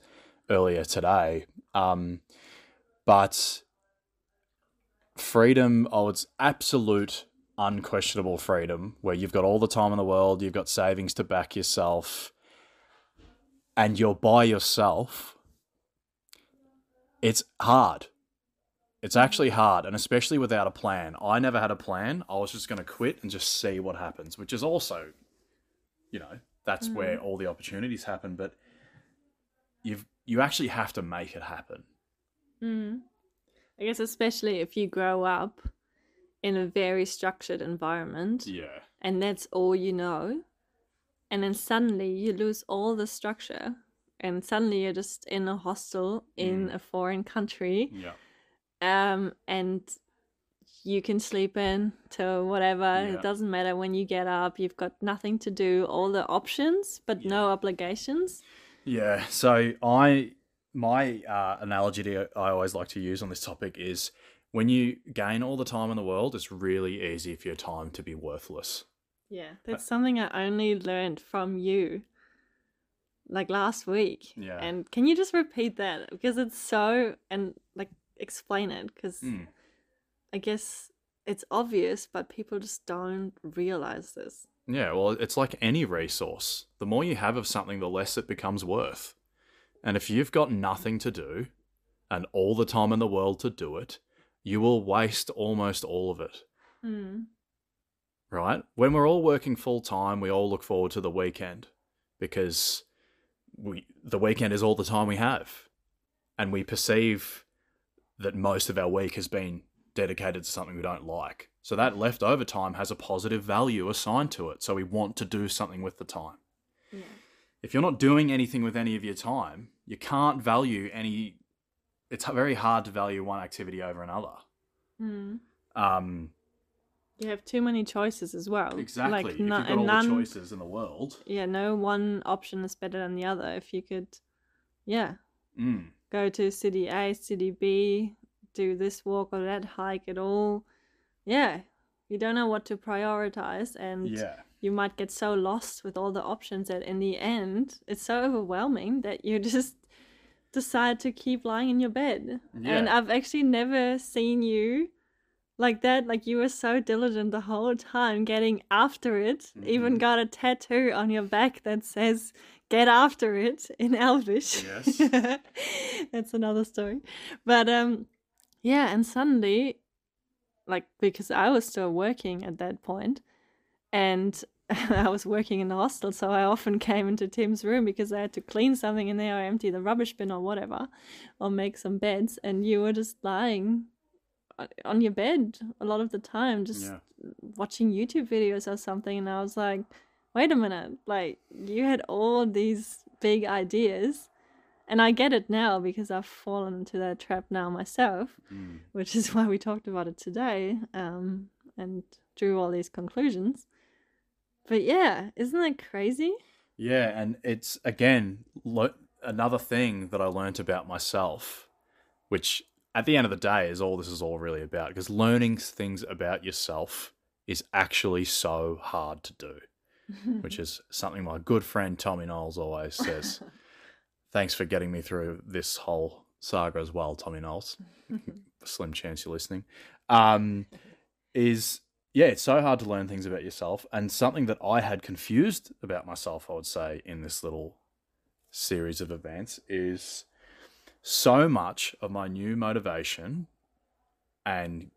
S1: earlier today. Um, but freedom, oh, it's absolute, unquestionable freedom where you've got all the time in the world, you've got savings to back yourself, and you're by yourself. It's hard. It's actually hard, and especially without a plan. I never had a plan. I was just going to quit and just see what happens, which is also, you know, that's
S2: Mm.
S1: where all the opportunities happen. But you've you actually have to make it happen.
S2: Mm. I guess especially if you grow up in a very structured environment
S1: Yeah.
S2: and that's all you know, and then suddenly you lose all the structure, and suddenly you're just in a hostel in
S1: Mm.
S2: a foreign country,
S1: Yeah.
S2: um, and you can sleep in to whatever.
S1: Yeah.
S2: It doesn't matter when you get up. You've got nothing to do, all the options, but no obligations.
S1: Yeah. So I my uh, analogy to, I always like to use on this topic is when you gain all the time in the world, it's really easy for your time to be worthless.
S2: Yeah, that's something I only learned from you like last week.
S1: Yeah.
S2: And can you just repeat that? Because it's so, and like explain it, because
S1: Mm.
S2: I guess it's obvious, but people just don't realize this.
S1: Yeah, well, it's like any resource. The more you have of something, the less it becomes worth. And if you've got nothing to do and all the time in the world to do it, you will waste almost all of it,
S2: Mm.
S1: Right? When we're all working full time, we all look forward to the weekend because we the weekend is all the time we have. And we perceive that most of our week has been dedicated to something we don't like. So that leftover time has a positive value assigned to it. So we want to do something with the time.
S2: Yeah.
S1: if you're not doing anything with any of your time, you can't value any. It's very hard to value one activity over another.
S2: Mm.
S1: Um,
S2: You have too many choices as well.
S1: exactly.
S2: Like,
S1: if
S2: no-
S1: you've got all
S2: none,
S1: the choices in the world,
S2: yeah, no one option is better than the other. If you could, yeah,
S1: mm,
S2: go to city A, city B, do this walk or that hike at all. Yeah, you don't know what to prioritize, and
S1: yeah,
S2: you might get so lost with all the options that in the end, it's so overwhelming that you just decide to keep lying in your bed. And I've actually never seen you like that. Like you were so diligent the whole time getting after it. Even
S1: Mhm.
S2: got a tattoo on your back that says "Get after it" in Elvish.
S1: Yes.
S2: That's another story. But um, yeah, and suddenly, like because I was still working at that point, and I was working in the hostel, so I often came into Tim's room because I had to clean something in there or empty the rubbish bin or whatever, or make some beds, and you were just lying on your bed a lot of the time, just
S1: yeah,
S2: watching YouTube videos or something, and I was like, wait a minute, like you had all these big ideas. And I get it now because I've fallen into that trap now myself,
S1: mm,
S2: which is why we talked about it today um, and drew all these conclusions. But yeah, isn't that crazy?
S1: yeah. And it's again lo- another thing that I learned about myself, which at the end of the day is all this is all really about. Because learning things about yourself is actually so hard to do. which is something my good friend Tommy Knowles always says. Thanks for getting me through this whole saga as well, Tommy Knowles. Slim chance you're listening. Um, is yeah, it's so hard to learn things about yourself, and something that I had confused about myself, I would say, in this little series of events is so much of my new motivation and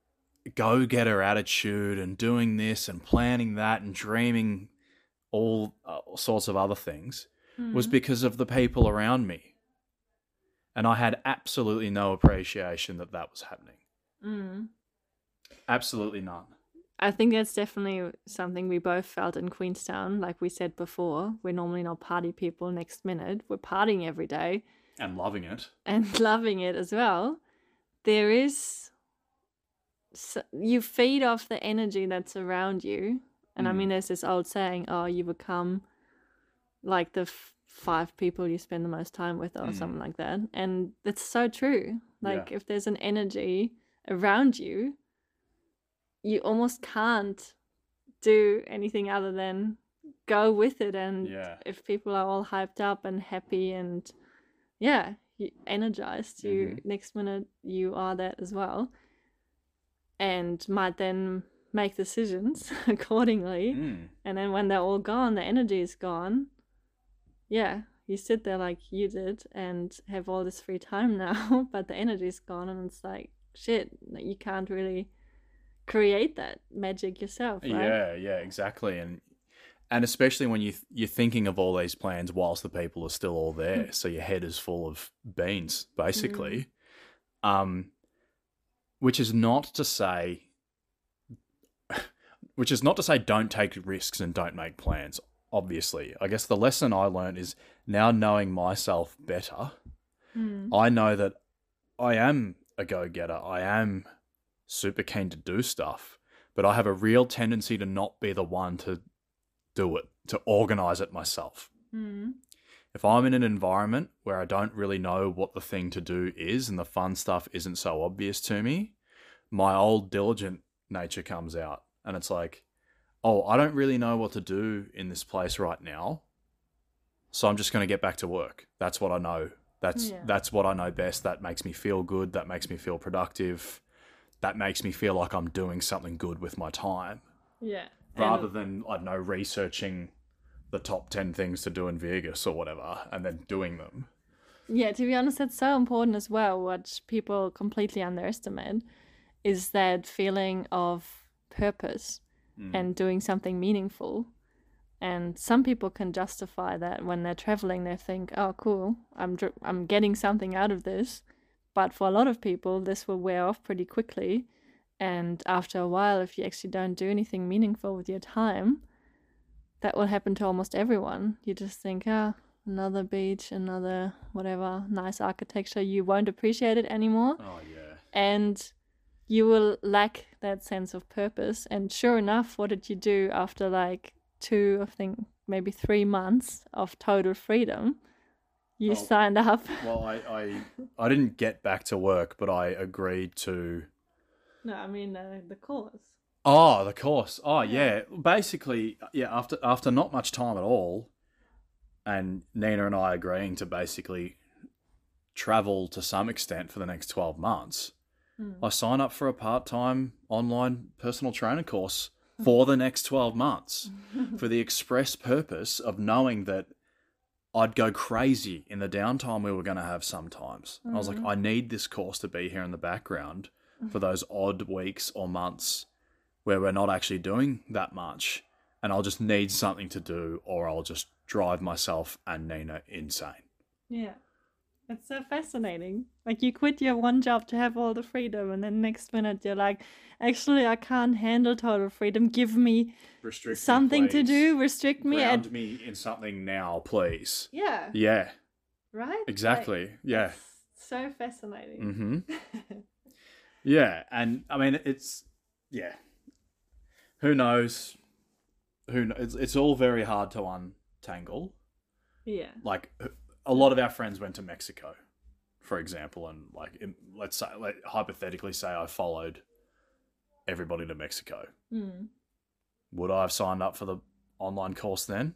S1: go getter attitude and doing this and planning that and dreaming all uh, sorts of other things was
S2: Mhm.
S1: because of the people around me. And I had absolutely no appreciation that that was happening.
S2: Mm.
S1: Absolutely none.
S2: I think that's definitely something we both felt in Queenstown. Like we said before, we're normally not party people next minute. We're partying every day
S1: And loving it.
S2: and loving it as well. There is, s you feed off the energy that's around you. And I
S1: Mm.
S2: mean, there's this old saying, oh, you become like the f- five people you spend the most time with, or
S1: Mm.
S2: something like that. And it's so true. Like,
S1: Yeah.
S2: if there's an energy around you, you almost can't do anything other than go with it and
S1: Yeah.
S2: if people are all hyped up and happy and yeah you, energized you
S1: Mm-hmm.
S2: next minute you are that as well and might then make decisions accordingly
S1: Mm.
S2: and then when they're all gone the energy is gone yeah you sit there like you did and have all this free time now but the energy is gone and it's like shit you can't really create that magic yourself right
S1: Yeah, yeah, exactly, and and especially when you th- you're thinking of all these plans whilst the people are still all there, so your head is full of beans, basically. Um, which is not to say, which is not to say don't take risks and don't make plans. Obviously, I guess the lesson I learned is now knowing myself better.
S2: Mm.
S1: I know that I am a go getter. I am super keen to do stuff, but I have a real tendency to not be the one to do it, to organize it myself.
S2: Mm.
S1: If I'm in an environment where I don't really know what the thing to do is and the fun stuff isn't so obvious to me, my old diligent nature comes out and it's like, oh, I don't really know what to do in this place right now. So I'm just going to get back to work. That's what I know. That's
S2: Yeah.
S1: that's what I know best. That makes me feel good. That makes me feel productive. That makes me feel like I'm doing something good with my time
S2: yeah
S1: rather
S2: And-
S1: than I don't know researching the top 10 things to do in Vegas or whatever and then doing them.
S2: Yeah, to be honest, that's so important as well. What people completely underestimate is that feeling of purpose
S1: Mm.
S2: and doing something meaningful. And some people can justify that when they're traveling, they think, "Oh, cool, I'm dr- I'm getting something out of this." But for a lot of people, this will wear off pretty quickly. And after a while, if you actually don't do anything meaningful with your time, that will happen to almost everyone. You just think, ah, another beach, another whatever, nice architecture. You won't appreciate it anymore.
S1: Oh yeah.
S2: And you will lack that sense of purpose. And sure enough, what did you do after like two, I think maybe three months of total freedom? You
S1: Oh.
S2: signed up.
S1: Well, I, I I didn't get back to work, but I agreed to
S2: No, I mean uh, the course.
S1: Oh, the course. Oh,
S2: Yeah.
S1: Basically, yeah, after after not much time at all and Nina and I agreeing to basically travel to some extent for the next 12 months.
S2: Mm.
S1: I sign up for a part-time online personal trainer course for the next 12 months for the express purpose of knowing that I'd go crazy in the downtime we were going to have sometimes. I was like,
S2: Mhm.
S1: I need this course to be here in the background for those odd weeks or months where we're not actually doing that much. And I'll just need something to do, or I'll just drive myself and Nina insane.
S2: Yeah. It's so fascinating. Like you quit your one job to have all the freedom and then next minute you're like, actually I can't handle total freedom. Give me
S1: Restrict
S2: something to do, restrict me
S1: Ground
S2: and
S1: me in something now, please.
S2: Yeah.
S1: Yeah,
S2: Right? Like,
S1: exactly. yeah.
S2: so fascinating.
S1: Mm-hmm. Yeah, and I mean it's yeah. Who knows? Who kn- it's it's all very hard to untangle.
S2: yeah.
S1: Like a lot of our friends went to Mexico, for example, and like let's say like, hypothetically say I followed everybody to Mexico.
S2: Mm.
S1: Would I have signed up for the online course then?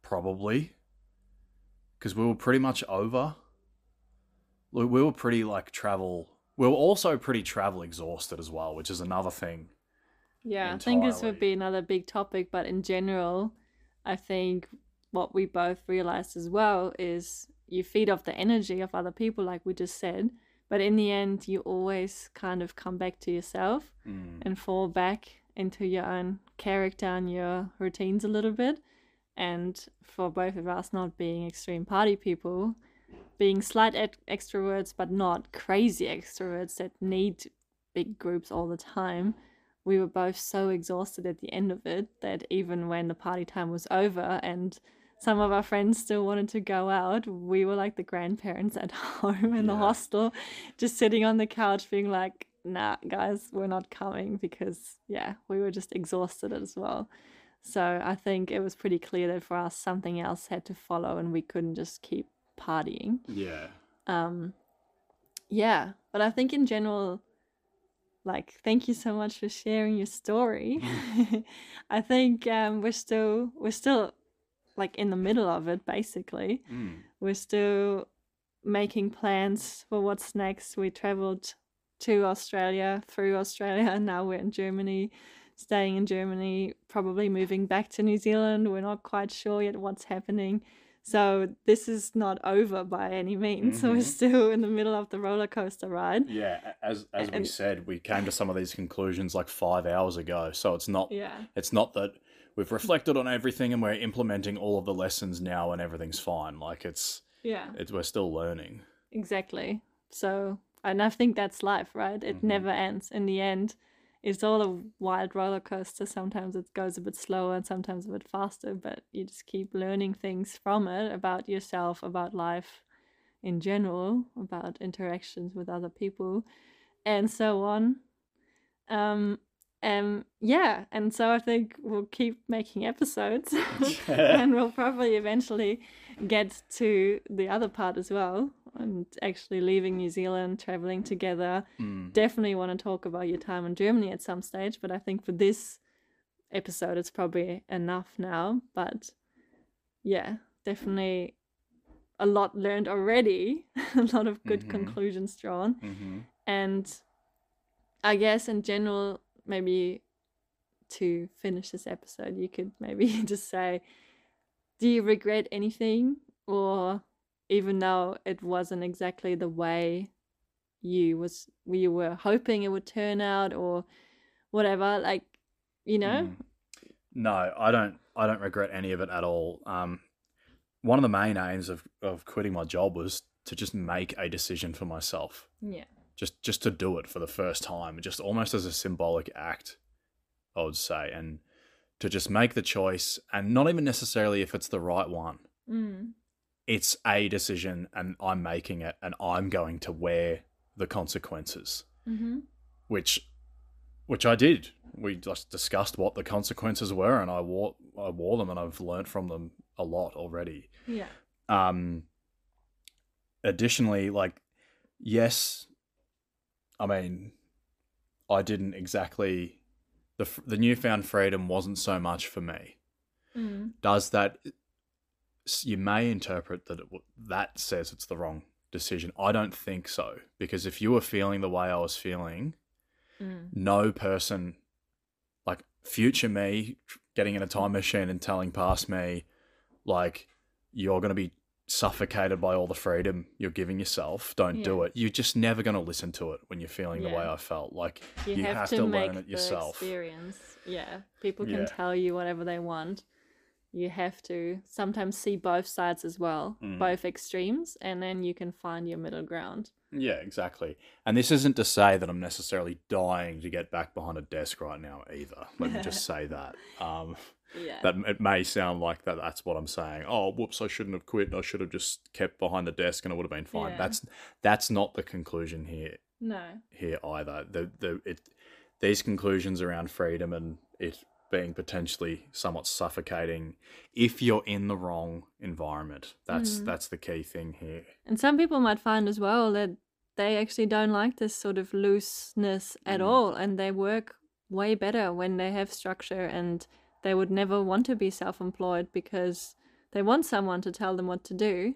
S1: Probably. Because we were pretty much over. We were pretty like travel. We were also pretty travel exhausted as well, which is another thing.
S2: Yeah, I think this would be another big topic, but in general, I think what we both realized as well is you feed off the energy of other people, like we just said, but in the end, you always kind of come back to yourself
S1: Mm.
S2: and fall back into your own character and your routines a little bit. And for both of us, not being extreme party people, being slight ex- extroverts, but not crazy extroverts that need big groups all the time, we were both so exhausted at the end of it that even when the party time was over and some of our friends still wanted to go out, we were like the grandparents at home in the hostel, just sitting on the couch being like, nah, guys, we're not coming because, yeah, we were just exhausted as well. So I think it was pretty clear that for us, something else had to follow and we couldn't just keep partying.
S1: Yeah.
S2: Um, yeah, but I think in general, like thank you so much for sharing your story. I think um, we're still we're still like in the middle of it basically.
S1: Mm.
S2: We're still making plans for what's next. We traveled to Australia through Australia and now we're in Germany, staying in Germany, probably moving back to New Zealand. We're not quite sure yet what's happening. So this is not over by any means. So we're
S1: Mhm.
S2: still in the middle of the roller coaster ride.
S1: Yeah, as as we said, we came to some of these conclusions like five hours ago. So it's not
S2: Yeah.
S1: it's not that we've reflected on everything and we're implementing all of the lessons now and everything's fine. Like it's
S2: Yeah.
S1: it's we're still learning.
S2: Exactly. So, and I think that's life, right? It
S1: Mhm.
S2: never ends. In the end, it's all a wild roller coaster. Sometimes it goes a bit slower and sometimes a bit faster, but you just keep learning things from it about yourself, about life in general, about interactions with other people, and so on. Um, um, yeah, and so I think we'll keep making episodes, and we'll probably eventually get to the other part as well, and actually leaving New Zealand, traveling together.
S1: Mm.
S2: Definitely want to talk about your time in Germany at some stage, but I think for this episode, it's probably enough now. But yeah, definitely a lot learned already, a lot of good
S1: Mhm.
S2: conclusions drawn
S1: hmm
S2: and I guess in general, maybe to finish this episode, you could maybe just say, do you regret anything? Or even though it wasn't exactly the way you was you were hoping it would turn out or whatever, like you know?
S1: Mm. No, I don't. I don't regret any of it at all. Um, one of the main aims of, of quitting my job was to just make a decision for myself,
S2: Yeah.
S1: just just to do it for the first time, just almost as a symbolic act, I would say, and to just make the choice, and not even necessarily if it's the right one.
S2: Mm.
S1: It's a decision, and I'm making it, and I'm going to wear the consequences.
S2: Mm-hmm.
S1: which which I did. We just discussed what the consequences were, and I wore I wore them, and I've learnt from them a lot already.
S2: Yeah.
S1: Um, additionally, like yes, I mean, I didn't exactly the the newfound freedom wasn't so much for me.
S2: Mm.
S1: Does that you may interpret that it, that says it's the wrong decision? I don't think so because if you were feeling the way I was feeling
S2: Mm.
S1: no person like future me getting in a time machine and telling past me like you're going to be suffocated by all the freedom you're giving yourself don't do it you're just never going to listen to it when you're feeling the way i felt like
S2: You,
S1: You
S2: have,
S1: have
S2: to,
S1: to learn it yourself.
S2: experience. Yeah, people can
S1: Yeah.
S2: tell you whatever they want. You have to sometimes see both sides as well,
S1: Mm.
S2: both extremes, and then you can find your middle ground.
S1: yeah exactly and this isn't to say that i'm necessarily dying to get back behind a desk right now either let me just say that um
S2: Yeah.
S1: that it may sound like that that's what I'm saying. Oh, whoops, I shouldn't have quit. I should have just kept behind the desk and I would have been fine.
S2: Yeah.
S1: That's that's not the conclusion here
S2: no.
S1: here either. The the it these conclusions around freedom and it being potentially somewhat suffocating if you're in the wrong environment. That's
S2: Mm.
S1: that's the key thing here.
S2: And some people might find as well that they actually don't like this sort of looseness at
S1: Mm.
S2: all, and they work way better when they have structure and they would never want to be self employed because they want someone to tell them what to do,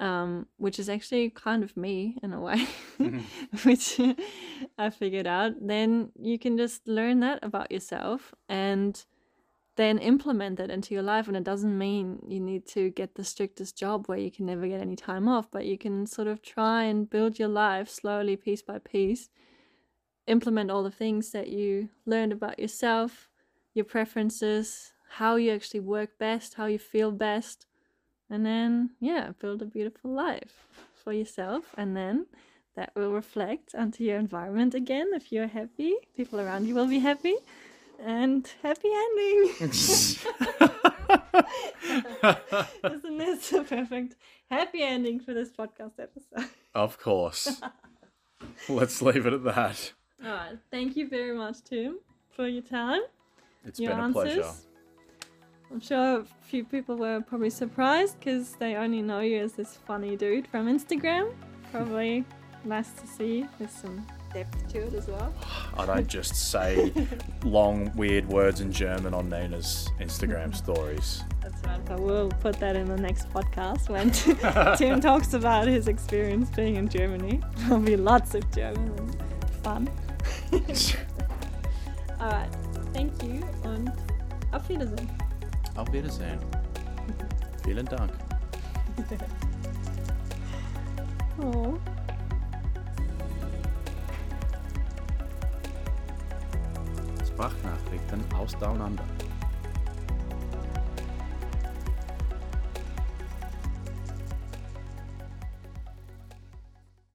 S2: um, which is actually kind of me in a way, which I figured out. Then you can just learn that about yourself and then implement that into your life. And it doesn't mean you need to get the strictest job where you can never get any time off, but you can sort of try and build your life slowly, piece by piece. Implement all the things that you learned about yourself, your preferences, how you actually work best, how you feel best, and then, yeah, build a beautiful life for yourself. And then that will reflect onto your environment again. If you're happy, people around you will be happy. And happy ending. Isn't this a perfect happy ending for this podcast episode?
S1: of course. Let's leave it at that.
S2: All right. Thank you very much, Tim, for your time,
S1: It's
S2: your
S1: been a
S2: answers.
S1: pleasure.
S2: I'm sure a few people were probably surprised because they only know you as this funny dude from Instagram. Probably nice to see with some depth to it as well.
S1: I don't just say long, weird words in German on Nina's Instagram stories.
S2: That's right. We'll put that in the next podcast when Tim talks about his experience being in Germany. There'll be lots of German and fun. All right. Thank you and auf Wiedersehen.
S1: Auf Wiedersehen. Vielen Dank.
S2: Oh.
S1: Sprachnachrichten aus Down Under.